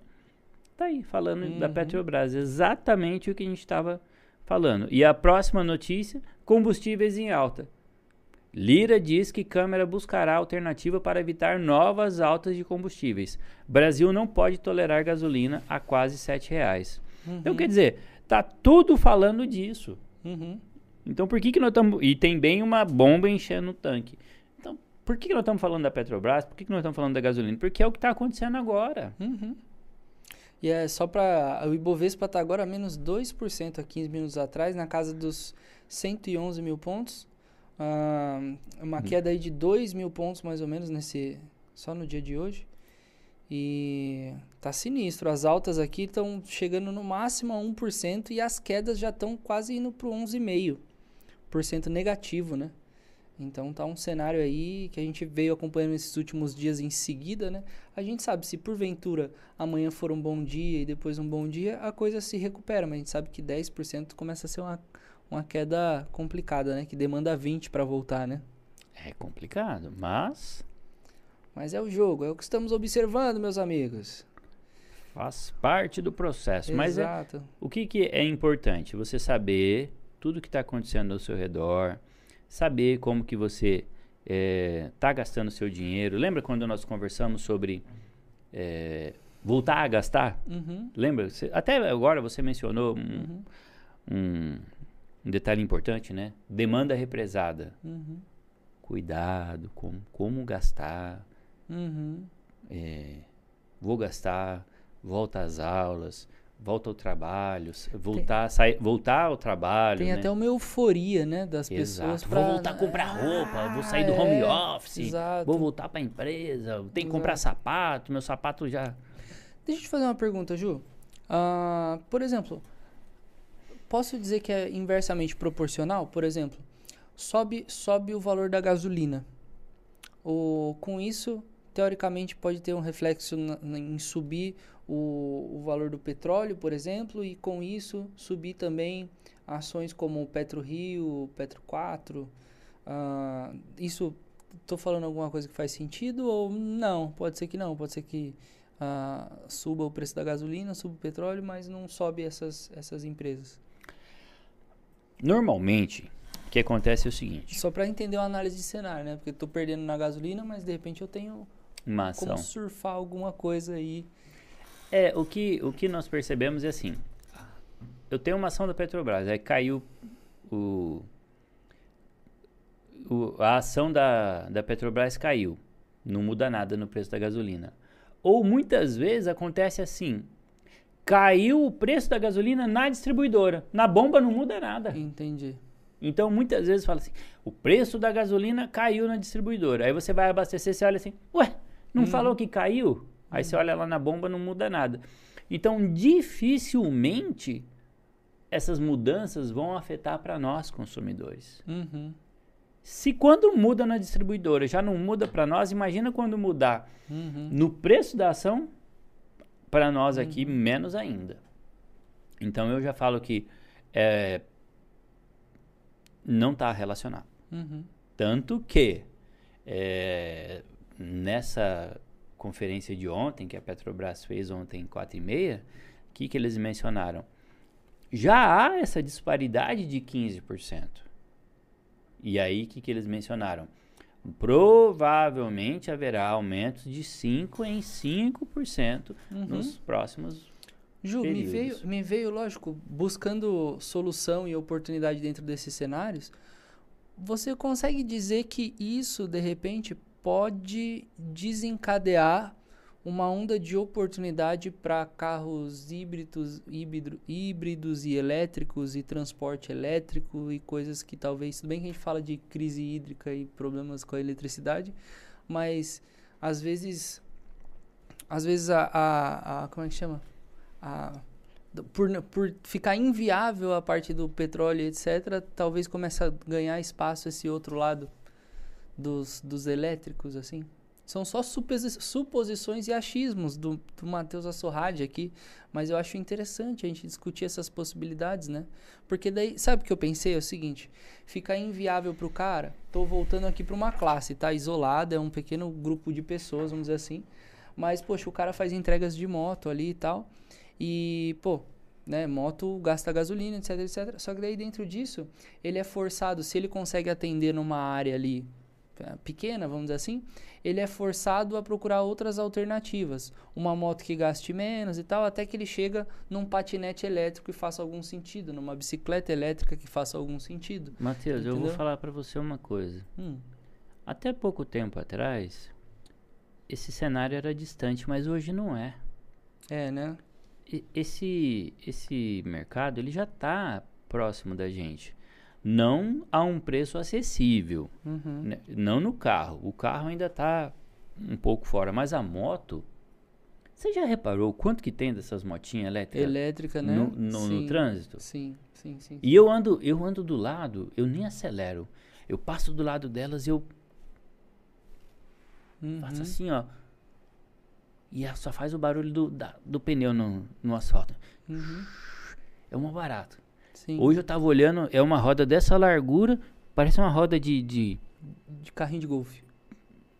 tá aí falando da Uhum. Petrobras, exatamente o que a gente estava falando. E a próxima notícia, combustíveis em alta. Lira diz que Câmara buscará alternativa para evitar novas altas de combustíveis. Brasil não pode tolerar gasolina a quase 7 reais. Então, quer dizer, tá tudo falando disso. Uhum. Então, por que, que nós estamos. E tem bem uma bomba enchendo o tanque. Então, por que, que nós estamos falando da Petrobras? Por que, que nós estamos falando da gasolina? Porque é o que está acontecendo agora. Uhum. E é só para. O Ibovespa está agora a menos 2% há 15 minutos atrás, na casa dos 111 mil pontos. Uma queda aí de 2 mil pontos mais ou menos nesse. Só no dia de hoje. E tá sinistro. As altas aqui estão chegando no máximo a 1% e as quedas já estão quase indo para o 11,5% negativo, né? Então tá um cenário aí que a gente veio acompanhando esses últimos dias em seguida, né? A gente sabe se porventura amanhã for um bom dia e depois um bom dia, a coisa se recupera, mas a gente sabe que 10% começa a ser uma, uma queda complicada, né? Que demanda 20 para voltar, né? É complicado, mas Mas é o jogo, é o que estamos observando, meus amigos. faz parte do processo. Mas é, Exato. o que, que é importante? Você saber tudo que está acontecendo ao seu redor, saber como que você é, tá gastando seu dinheiro. Lembra quando nós conversamos sobre é, voltar a gastar? Uhum. Lembra? Você- até agora você mencionou um, Uhum. um, um detalhe importante, né? Demanda represada. Uhum. Cuidado com como gastar. Uhum. é, vou gastar, volta às aulas, volta ao trabalho, voltar, sai- voltar ao trabalho. Tem né? até uma euforia, né, das pessoas Exato. pra... Vou voltar a comprar roupa, vou sair do Ah, home é, office, Exato. vou voltar para a empresa, tem que comprar sapato, meu sapato já. Deixa eu te fazer uma pergunta, Ju. Ah, por exemplo, posso dizer que é inversamente proporcional? Por exemplo, sobe, sobe o valor da gasolina. O, com isso, teoricamente, pode ter um reflexo na- na- em subir o, o valor do petróleo, por exemplo, e com isso subir também ações como o Petro Rio, Petro 4. Ah, isso, estou falando alguma coisa que faz sentido ou não? Pode ser que não, pode ser que ah, suba o preço da gasolina, suba o petróleo, mas não sobe essas, essas empresas. Normalmente, o que acontece é o seguinte: Só para entender uma análise de cenário, né? Porque eu tô perdendo na gasolina, mas de repente eu tenho uma ação. como surfar alguma coisa aí. É, o que, o que nós percebemos é assim: eu tenho uma ação da Petrobras, aí caiu o, o- a ação da, da Petrobras caiu, não muda nada no preço da gasolina. Ou muitas vezes acontece assim: caiu o preço da gasolina na distribuidora, na bomba não muda nada. Entendi. Então muitas vezes fala assim: o preço da gasolina caiu na distribuidora. Aí você vai abastecer, você olha assim: ué, não falou que caiu? Aí você olha lá na bomba, não muda nada. Então dificilmente essas mudanças vão afetar para nós consumidores. Uhum. Se quando muda na distribuidora já não muda para nós, imagina quando mudar Uhum. no preço da ação, para nós aqui, menos ainda. Então eu já falo que é, não está relacionado. Uhum. Tanto que é, nessa conferência de ontem, que a Petrobras fez ontem, 4 e meia, o que, que eles mencionaram? Já há essa disparidade de 15%. E aí, o que, que eles mencionaram? Provavelmente haverá aumentos de 5% em 5% Uhum. nos próximos. Ju, me períodos. veio, me veio, lógico, buscando solução e oportunidade dentro desses cenários. Você consegue dizer que isso, de repente, pode desencadear uma onda de oportunidade para carros híbridos, híbrido, híbridos e elétricos e transporte elétrico e coisas que talvez, tudo bem que a gente fala de crise hídrica e problemas com a eletricidade, mas às vezes, às vezes a, a, a como é que chama? a, por, por ficar inviável a parte do petróleo, etc., talvez comece a ganhar espaço esse outro lado dos, dos elétricos, assim. São só suposi- suposições e achismos do, do Matheus Assorrade aqui, mas eu acho interessante a gente discutir essas possibilidades, né? Porque daí, sabe o que eu pensei? É o seguinte, ficar inviável pro cara, tô voltando aqui para uma classe, tá? Isolada, é um pequeno grupo de pessoas, vamos dizer assim, mas, poxa, o cara faz entregas de moto ali e tal, e, pô, né, moto gasta gasolina, etc, etc. Só que daí dentro disso, ele é forçado, se ele consegue atender numa área ali pequena, vamos dizer assim, ele é forçado a procurar outras alternativas. Uma moto que gaste menos e tal, até que ele chega num patinete elétrico e faça algum sentido, numa bicicleta elétrica que faça algum sentido. Matheus, eu vou falar para você uma coisa. Hum, Até pouco tempo atrás, esse cenário era distante, mas hoje não é. é, né? E- Esse, esse mercado ele já está próximo da gente. Não a um preço acessível. Uhum. né? Não no carro. O carro ainda está um pouco fora. Mas a moto. Você já reparou quanto que tem dessas motinhas elétricas Elétrica, né? no, no- no Sim, trânsito? Sim, sim, sim. E eu ando, eu ando do lado, eu nem acelero. Eu passo do lado delas e eu Uhum. faço assim, ó. E só faz o barulho do, da- do pneu no, no asfalto. Uhum. É uma barato. Sim. Hoje eu tava olhando, é uma roda dessa largura, parece uma roda de. de- De carrinho de golfe.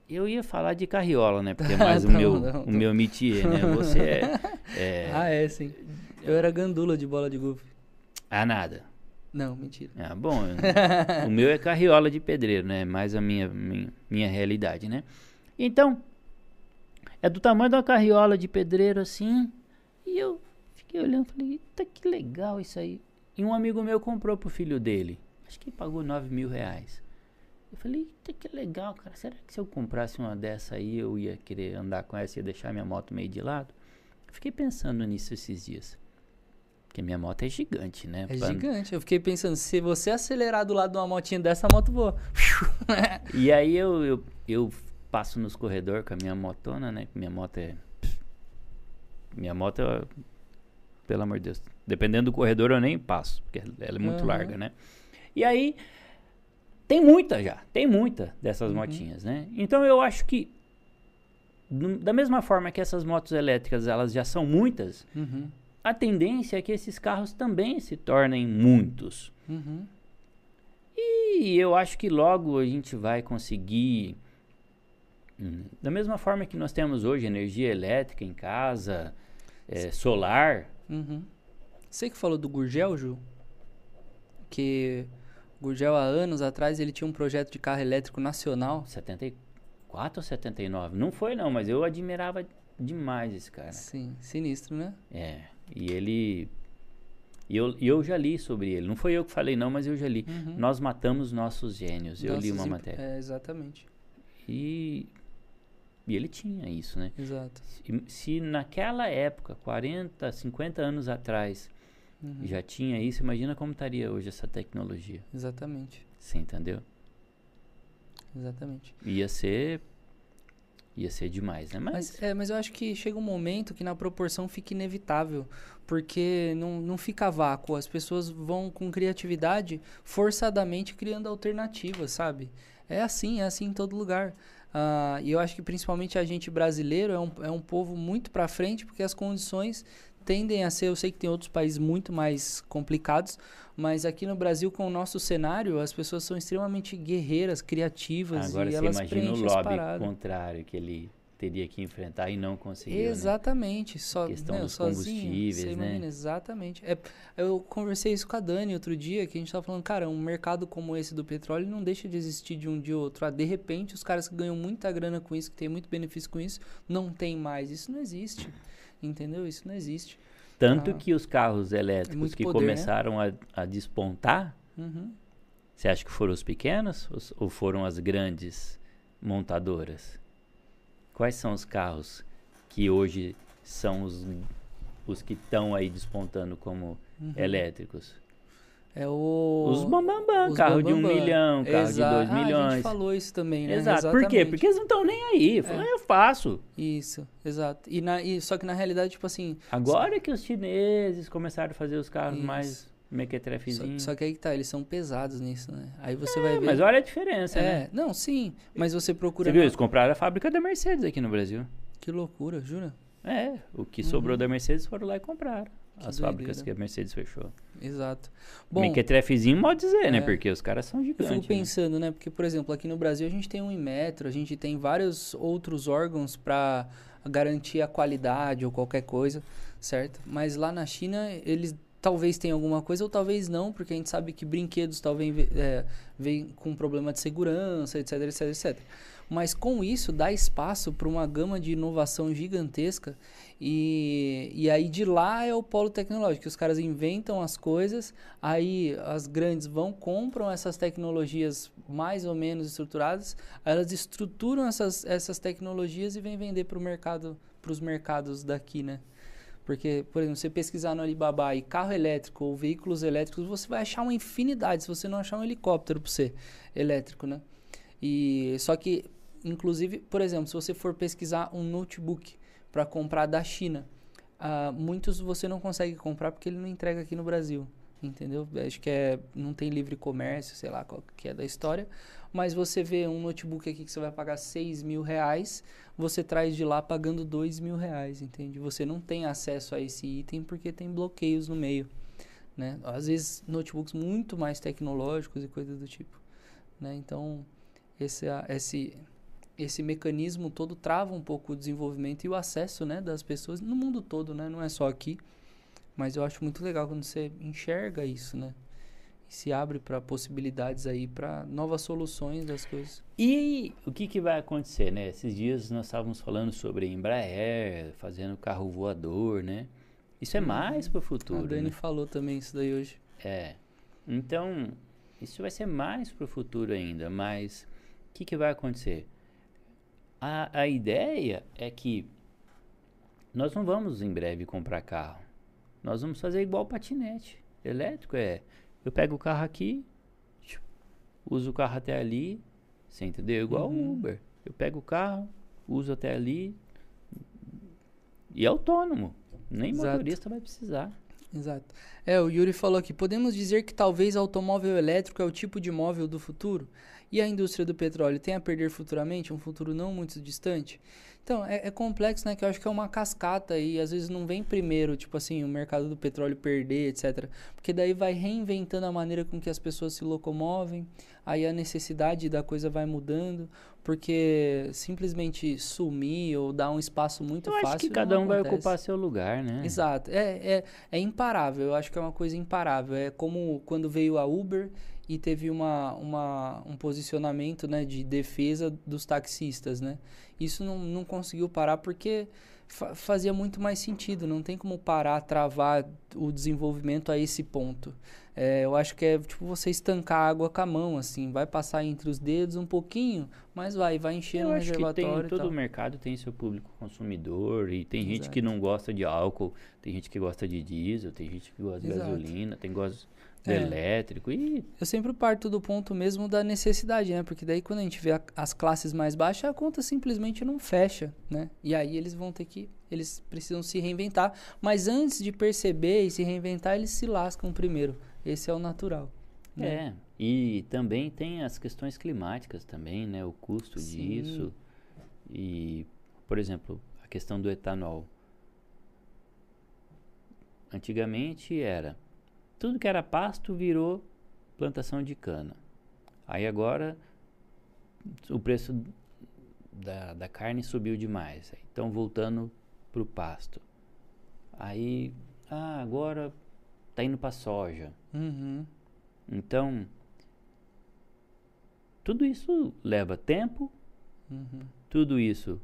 eu ia falar de carriola, né? Porque é mais o Tá meu, bom, tá o meu métier, né? Você é. é Ah, é, sim. Eu era gandula de bola de golfe. ah, nada. Não, mentira. Ah, bom. o meu é carriola de pedreiro, né? Mais a minha, minha, minha realidade, né? Então, é do tamanho de uma carriola de pedreiro assim. E eu fiquei olhando e falei, eita, que legal isso aí. E um amigo meu comprou pro filho dele. Acho que pagou 9 mil reais. Eu falei, eita, que legal, cara. Será que se eu comprasse uma dessa aí eu ia querer andar com essa e deixar minha moto meio de lado? Fiquei pensando nisso esses dias. Porque minha moto é gigante, né? É Pra- gigante. Eu fiquei pensando, se você acelerar do lado de uma motinha dessa, a moto voa. E aí eu, eu, eu passo nos corredores com a minha motona, né? Minha moto é. Minha moto, é- pelo amor de Deus. Dependendo do corredor, eu nem passo, porque ela é muito Aham. larga, né? E aí. Tem muita já, tem muita dessas Uhum. motinhas, né? Então eu acho que. Da mesma forma que essas motos elétricas elas já são muitas, Uhum, a tendência é que esses carros também se tornem muitos. uhum. E eu acho que logo a gente vai conseguir. Da mesma forma que nós temos hoje energia elétrica em casa, é, solar. Uhum. Você que falou do Gurgel, Ju? Que o Gurgel, há anos atrás, ele tinha um projeto de carro elétrico nacional. 74 ou 79? Não foi não, mas eu admirava demais esse cara. Sim, sinistro, né? É. E ele. E eu, e eu já li sobre ele. Não foi eu que falei, não, mas eu já li. Uhum. Nós matamos nossos gênios. Eu li Nossos uma matéria. É, exatamente. E. E ele tinha isso, né? Exato. Se, se naquela época, 40, 50 anos atrás, Uhum. já tinha isso, imagina como estaria hoje essa tecnologia. Exatamente. Você entendeu? Exatamente. Ia ser. Ia ser demais, né? Mas. Mas, é, mas eu acho que chega um momento que na proporção fica inevitável, porque não, não fica vácuo. As pessoas vão com criatividade forçadamente criando alternativas, sabe? É assim, é assim em todo lugar. Ah, e eu acho que principalmente a gente brasileiro é um, é um povo muito pra frente, porque as condições tendem a ser. Eu sei que tem outros países muito mais complicados, mas aqui no Brasil, com o nosso cenário, as pessoas são extremamente guerreiras, criativas Agora e você elas imagina o preenchem as lobby contrário que ele teria que enfrentar e não conseguiu. né? Exatamente, só Questão meu, dos sozinho, combustíveis, né? exatamente. É, eu conversei isso com a Dani outro dia, que a gente tava falando, cara, um mercado como esse do petróleo não deixa de existir de um dia ou outro. Ah, de repente, os caras que ganham muita grana com isso, que tem muito benefício com isso, não tem mais. Isso não existe. Entendeu? Isso não existe. Tanto Ah. que os carros elétricos que poder, né? começaram a, a despontar, Uhum. você acha que foram os pequenos ou foram as grandes montadoras? Quais são os carros que hoje são os, os que estão aí despontando como Uhum. elétricos? É o. Os bambambam, os carro de um milhão, carro Exa- de dois Ah, a milhões. gente falou isso também, né? Exato. Por quê? Exatamente. Porque eles não estão nem aí. Falam, eu faço. Isso, exato. E, na, e só que na realidade, tipo assim, Agora que os chineses começaram a fazer os carros Isso. mais só, mequetrefezinhos. só que aí que tá, eles são pesados nisso, né? Aí você vai ver. Mas olha a diferença, É, né? não, sim, mas você procura. Você viu? Eles compraram a fábrica da Mercedes aqui no Brasil. Que loucura, jura? É, o que sobrou da Mercedes foram lá e compraram. Que as fábricas que doideira. a Mercedes fechou. Exato. Bom, Mequetrefezinho, modo dizer, né? É. Porque os caras são eu gigantes. fico né? pensando, né? Porque, por exemplo, aqui no Brasil a gente tem um Inmetro, a gente tem vários outros órgãos para garantir a qualidade ou qualquer coisa, certo? Mas lá na China eles talvez tenham alguma coisa ou talvez não, porque a gente sabe que brinquedos talvez ve- é, vêm com problema de segurança, etc, etc, etc. Mas com isso dá espaço para uma gama de inovação gigantesca e, e aí de lá é o polo tecnológico, os caras inventam as coisas, aí as grandes vão, compram essas tecnologias mais ou menos estruturadas, elas estruturam essas, essas tecnologias e vêm vender para o mercado, para os mercados daqui, né? Porque, por exemplo, você pesquisar no Alibaba e carro elétrico ou veículos elétricos, você vai achar uma infinidade, se você não achar um helicóptero para você, elétrico, né? E só que, inclusive, por exemplo, se você for pesquisar um notebook para comprar da China, ah, muitos você não consegue comprar porque ele não entrega aqui no Brasil, entendeu? Acho que é, não tem livre comércio, sei lá qual que é da história, mas você vê um notebook aqui que você vai pagar 6 mil reais, você traz de lá pagando 2 mil reais, entende? Você não tem acesso a esse item porque tem bloqueios no meio, né? Às vezes notebooks muito mais tecnológicos e coisas do tipo, né? Então, esse, esse, esse mecanismo todo trava um pouco o desenvolvimento e o acesso, né, das pessoas no mundo todo, né? Não é só aqui, mas eu acho muito legal quando você enxerga isso, né? se abre para possibilidades aí, para novas soluções das coisas. E o que, que vai acontecer, né? Esses dias nós estávamos falando sobre Embraer, fazendo carro voador, né? Isso é mais para o A futuro, Dani né? falou também isso daí hoje. É. Então, isso vai ser mais para o futuro ainda, mas o que, que vai acontecer? A, a ideia é que nós não vamos em breve comprar carro. Nós vamos fazer igual patinete elétrico. É, eu pego o carro aqui, uso o carro até ali, você entendeu? Igual o Uhum. Uber. Eu pego o carro, uso até ali e é autônomo. Nem Exato. motorista vai precisar. Exato. É, o Yuri falou aqui: podemos dizer que talvez automóvel elétrico é o tipo de móvel do futuro? E a indústria do petróleo tem a perder futuramente, um futuro não muito distante? Então, é, é complexo, né? Que eu acho que é uma cascata e às vezes não vem primeiro, tipo assim, o mercado do petróleo perder, etc. Porque daí vai reinventando a maneira com que as pessoas se locomovem, aí a necessidade da coisa vai mudando, porque simplesmente sumir ou dar um espaço muito Eu fácil. acho que cada um vai acontece. ocupar seu lugar, né? Exato. É, é, é imparável. Eu acho que é uma coisa imparável. É como quando veio a Uber e teve uma, uma, um posicionamento né, de defesa dos taxistas, né? Isso não, não conseguiu parar porque fa- fazia muito mais sentido. Não tem como parar, travar o desenvolvimento a esse ponto. É, eu acho que é tipo você estancar a água com a mão, assim. Vai passar entre os dedos um pouquinho, mas vai, vai encher no acho que reservatório tem, e todo o mercado tem seu público consumidor e tem gente que Exato. não gosta de álcool, tem gente que gosta de diesel, tem gente que gosta de Exato. gasolina, tem gosta É. elétrico e Eu sempre parto do ponto mesmo da necessidade, né? Porque daí quando a gente vê a- as classes mais baixas, a conta simplesmente não fecha, né? E aí eles vão ter que, eles precisam se reinventar, mas antes de perceber e se reinventar, eles se lascam primeiro. Esse é o natural. né? é. E também tem as questões climáticas também, né? O custo Sim. disso. E, por exemplo, a questão do etanol. Antigamente era tudo que era pasto virou plantação de cana. Aí agora o preço da, da carne subiu demais. Então voltando para o pasto. Aí, ah, agora tá indo para soja. Uhum. Então, tudo isso leva tempo, Uhum. tudo isso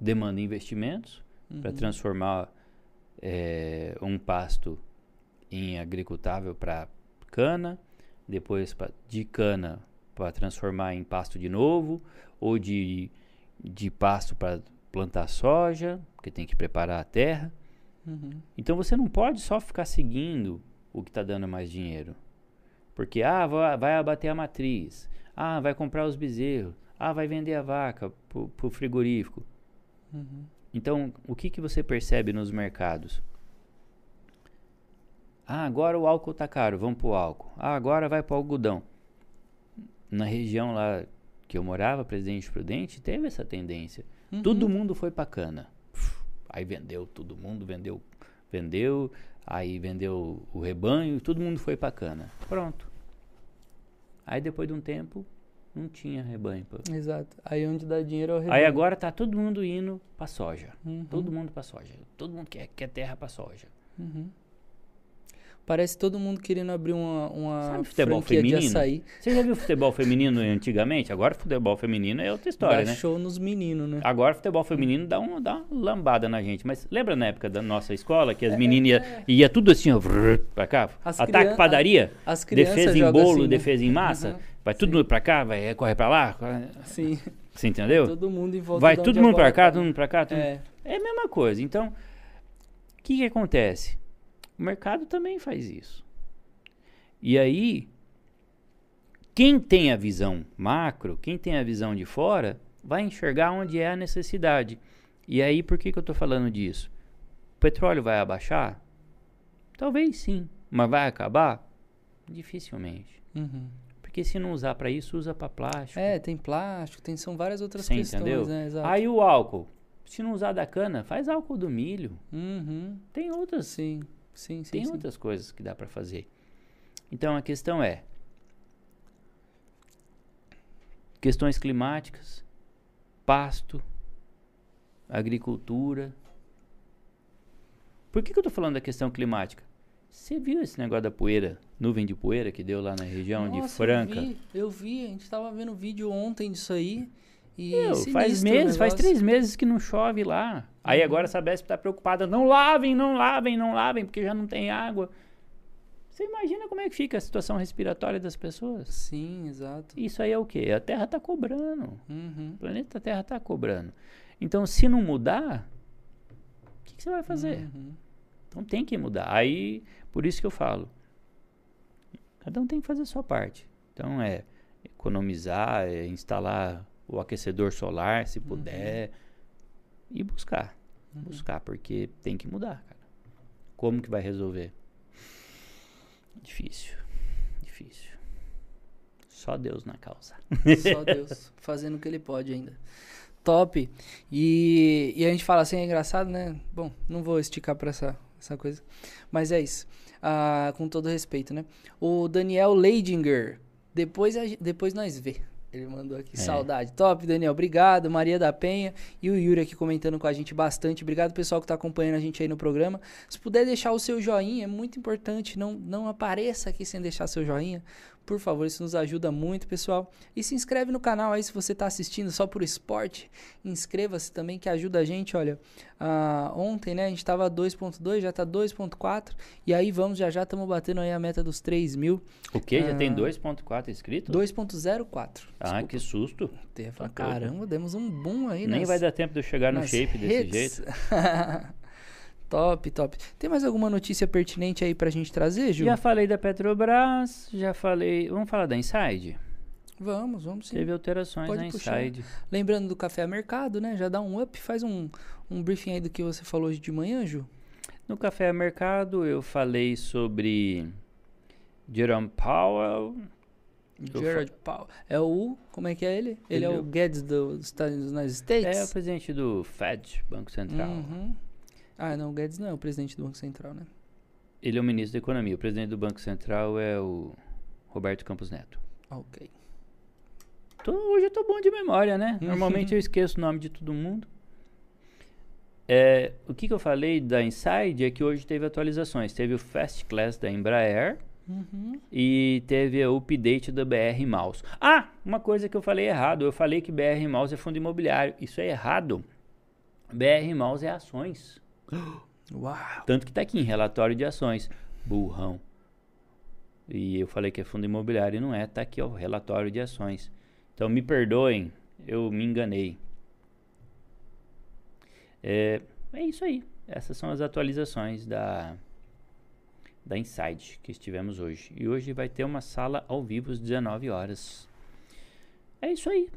demanda investimentos para Uhum. transformar eh, um pasto em agricultável para cana, depois pra- de cana para transformar em pasto de novo, ou de, de pasto para plantar soja, porque tem que preparar a terra. Uhum. Então você não pode só ficar seguindo o que está dando mais dinheiro. Porque, ah, vai, vai abater a matriz. Ah, vai comprar os bezerros. Ah, vai vender a vaca pro, pro frigorífico. Uhum. Então, o que, que você percebe nos mercados? Ah, agora o álcool tá caro, vamos pro álcool. Ah, agora vai pro algodão. Na região lá que eu morava, Presidente Prudente, teve essa tendência. Uhum. Todo mundo foi pra cana. Aí vendeu, todo mundo vendeu, vendeu, aí vendeu o rebanho, todo mundo foi pra cana. Pronto. Aí depois de um tempo, não tinha rebanho. pô. Exato. Aí onde dá dinheiro é o Aí rebanho. agora tá todo mundo indo pra soja. Uhum. Todo mundo pra soja. Todo mundo quer, quer terra pra soja. Uhum. Parece todo mundo querendo abrir uma, uma Sabe futebol franquia de feminino? açaí. Você já viu futebol feminino antigamente? Agora futebol feminino é outra história, Dá né? show nos meninos, né? Agora futebol feminino dá, um, dá uma lambada na gente. Mas lembra na época da nossa escola que as É, meninas ia, ia tudo assim, ó, vrr, pra cá? As Ataque padaria, As crianças defesa em bolo, assim, né? defesa em massa. Uhum. Vai tudo pra cá, vai correr pra lá. corre- Sim, Você entendeu? todo mundo em volta Vai de todo mundo pra cá, tá. todo mundo pra cá. todo- É, É a mesma coisa. Então, o que, que acontece? O mercado também faz isso. E aí, quem tem a visão macro, quem tem a visão de fora, vai enxergar onde é a necessidade. E aí, por que, que eu estou falando disso? O petróleo vai abaixar? Talvez sim. Mas vai acabar? Dificilmente. uhum. Porque se não usar para isso, usa para plástico. É, tem plástico, tem, são várias outras Você questões, entendeu? né? Aí o álcool. Se não usar da cana, faz álcool do milho. Uhum. Tem outras Sim, sim, sim. Tem sim. outras coisas que dá para fazer. Então a questão é questões climáticas, pasto, agricultura. Por que, que eu tô falando da questão climática? Você viu esse negócio da poeira nuvem de poeira que deu lá na região de Nossa, Franca. Eu vi, eu vi, a gente tava vendo vídeo ontem disso aí. E Meu, faz sinistro o meses, faz três meses que não chove lá. Aí Uhum. agora a Sabesp está preocupada. Não lavem, não lavem, não lavem, porque já não tem água. Você imagina como é que fica a situação respiratória das pessoas? Sim, exato. Isso aí é o quê? A Terra está cobrando. Uhum. O planeta Terra está cobrando. Então, se não mudar, o que, que você vai fazer? Uhum. Então tem que mudar. Aí, por isso que eu falo. Cada um tem que fazer a sua parte. Então é economizar, é instalar o aquecedor solar, se puder. E buscar. Uhum. Buscar, porque tem que mudar, cara. Como que vai resolver? Difícil. Difícil. Só Deus na causa. Só Deus fazendo o que ele pode ainda. Top. E, e a gente fala assim, é engraçado, né? Bom, não vou esticar pra essa, essa coisa. Mas é isso. Ah, com todo respeito, né? O Daniel Leidinger. Depois, a depois nós vê. Ele mandou aqui, É. saudade. Top, Daniel. Obrigado. Maria da Penha e o Yuri aqui comentando com a gente bastante. Obrigado, pessoal, que tá acompanhando a gente aí no programa. Se puder deixar o seu joinha, é muito importante. Não, não apareça aqui sem deixar seu joinha. Por favor, isso nos ajuda muito, pessoal. E se inscreve no canal aí se você está assistindo só por esporte. Inscreva-se também que ajuda a gente. Olha, ah, ontem né, a gente estava 2.2, já está 2.4. E aí vamos, já já estamos batendo aí a meta dos 3 mil. O que? Já tem Ah. 2.4 inscritos? 2.04. Ah, que susto. Desculpa. tá. Caramba, demos um boom aí, Nem nas- vai dar tempo de eu chegar no shape desse jeito. top, top. Tem mais alguma notícia pertinente aí pra gente trazer, Ju? Já falei da Petrobras, já falei. Vamos falar da Inside? Vamos, vamos sim. Teve alterações Pode na puxar. Inside. Lembrando do café mercado, né? Já dá um up, faz um, um briefing aí do que você falou hoje de manhã, Ju. No Café Mercado eu falei sobre Jerome Powell. Gerard Powell. É o. Como é que é ele? Ele, é Ele- o Guedes do- dos Estados United É o presidente do Fed, Banco Central. Uhum. Ah, não, o Guedes não é o presidente do Banco Central, né? Ele é o ministro da Economia. O presidente do Banco Central é o Roberto Campos Neto. Ok. Tô- hoje eu tô bom de memória, né? Normalmente eu esqueço o nome de todo mundo. É, o que, que eu falei da Inside é que hoje teve atualizações. Teve o Fast Class da Embraer Uhum. e teve o update da BR Mouse. Ah, uma coisa que eu falei errado. Eu falei que BR Mouse é fundo imobiliário. Isso é errado. BR Mouse é ações. Uau. Tanto que tá aqui em relatório de ações. Burrão. E eu falei que é fundo imobiliário e não é. Tá aqui, ó, relatório de ações. Então me perdoem, eu me enganei. É, é isso aí. Essas são as atualizações da, da Inside que estivemos hoje. E hoje vai ter uma sala ao vivo às 19 horas. É isso aí.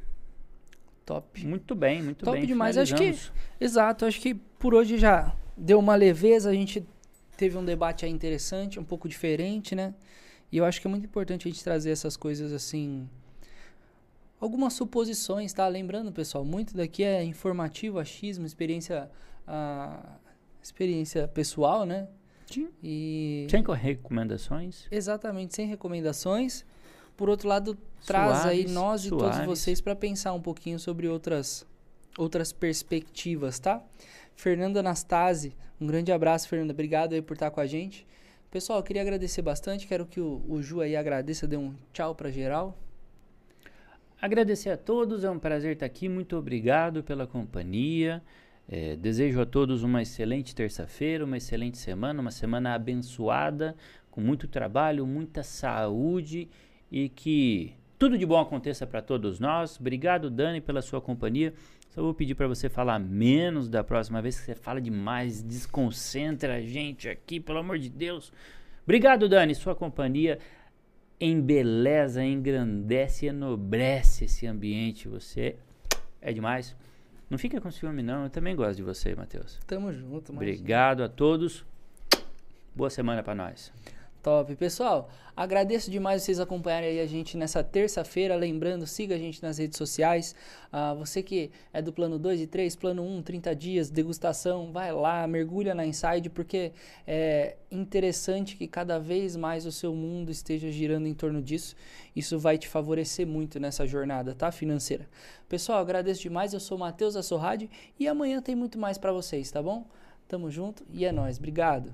Top. Muito bem, muito Top bem. demais. Acho que-. Exato, acho que por hoje já deu uma leveza, a gente teve um debate aí interessante, um pouco diferente, né? E eu acho que é muito importante a gente trazer essas coisas assim. Algumas suposições, tá? Lembrando, pessoal, muito daqui é informativo, achismo, experiência. ah, experiência pessoal, né? Sim. E. Sem recomendações? Exatamente, sem recomendações. Por outro lado, traz aí Suaves, nós e todos suaves. vocês para pensar um pouquinho sobre outras outras perspectivas, tá? Fernanda Anastasi, um grande abraço, Fernanda. Obrigado aí por estar com a gente. Pessoal, eu queria agradecer bastante. Quero que o, o Ju aí agradeça, dê um tchau para geral. Agradecer a todos, é um prazer estar aqui. Muito obrigado pela companhia. É, desejo a todos uma excelente terça-feira, uma excelente semana, uma semana abençoada, com muito trabalho, muita saúde e que tudo de bom aconteça para todos nós. Obrigado, Dani, pela sua companhia. Só vou pedir para você falar menos da próxima vez, que você fala demais, desconcentra a gente aqui, pelo amor de Deus. Obrigado, Dani, sua companhia embeleza, engrandece, enobrece esse ambiente. Você é demais. Não fica com ciúme, não. Eu também gosto de você, Matheus. Tamo junto, imagina. Obrigado a todos. Boa semana para nós. Top. Pessoal, agradeço demais vocês acompanharem a gente nessa terça-feira. Lembrando, siga a gente nas redes sociais. Ah, você que é do plano 2 e 3, plano 1, 30 dias, degustação, vai lá, mergulha na Inside, porque é interessante que cada vez mais o seu mundo esteja girando em torno disso. Isso vai te favorecer muito nessa jornada, tá? Financeira. Pessoal, agradeço demais. Eu sou Matheus Assorrade e amanhã tem muito mais para vocês, tá bom? Tamo junto e é nóis. Obrigado.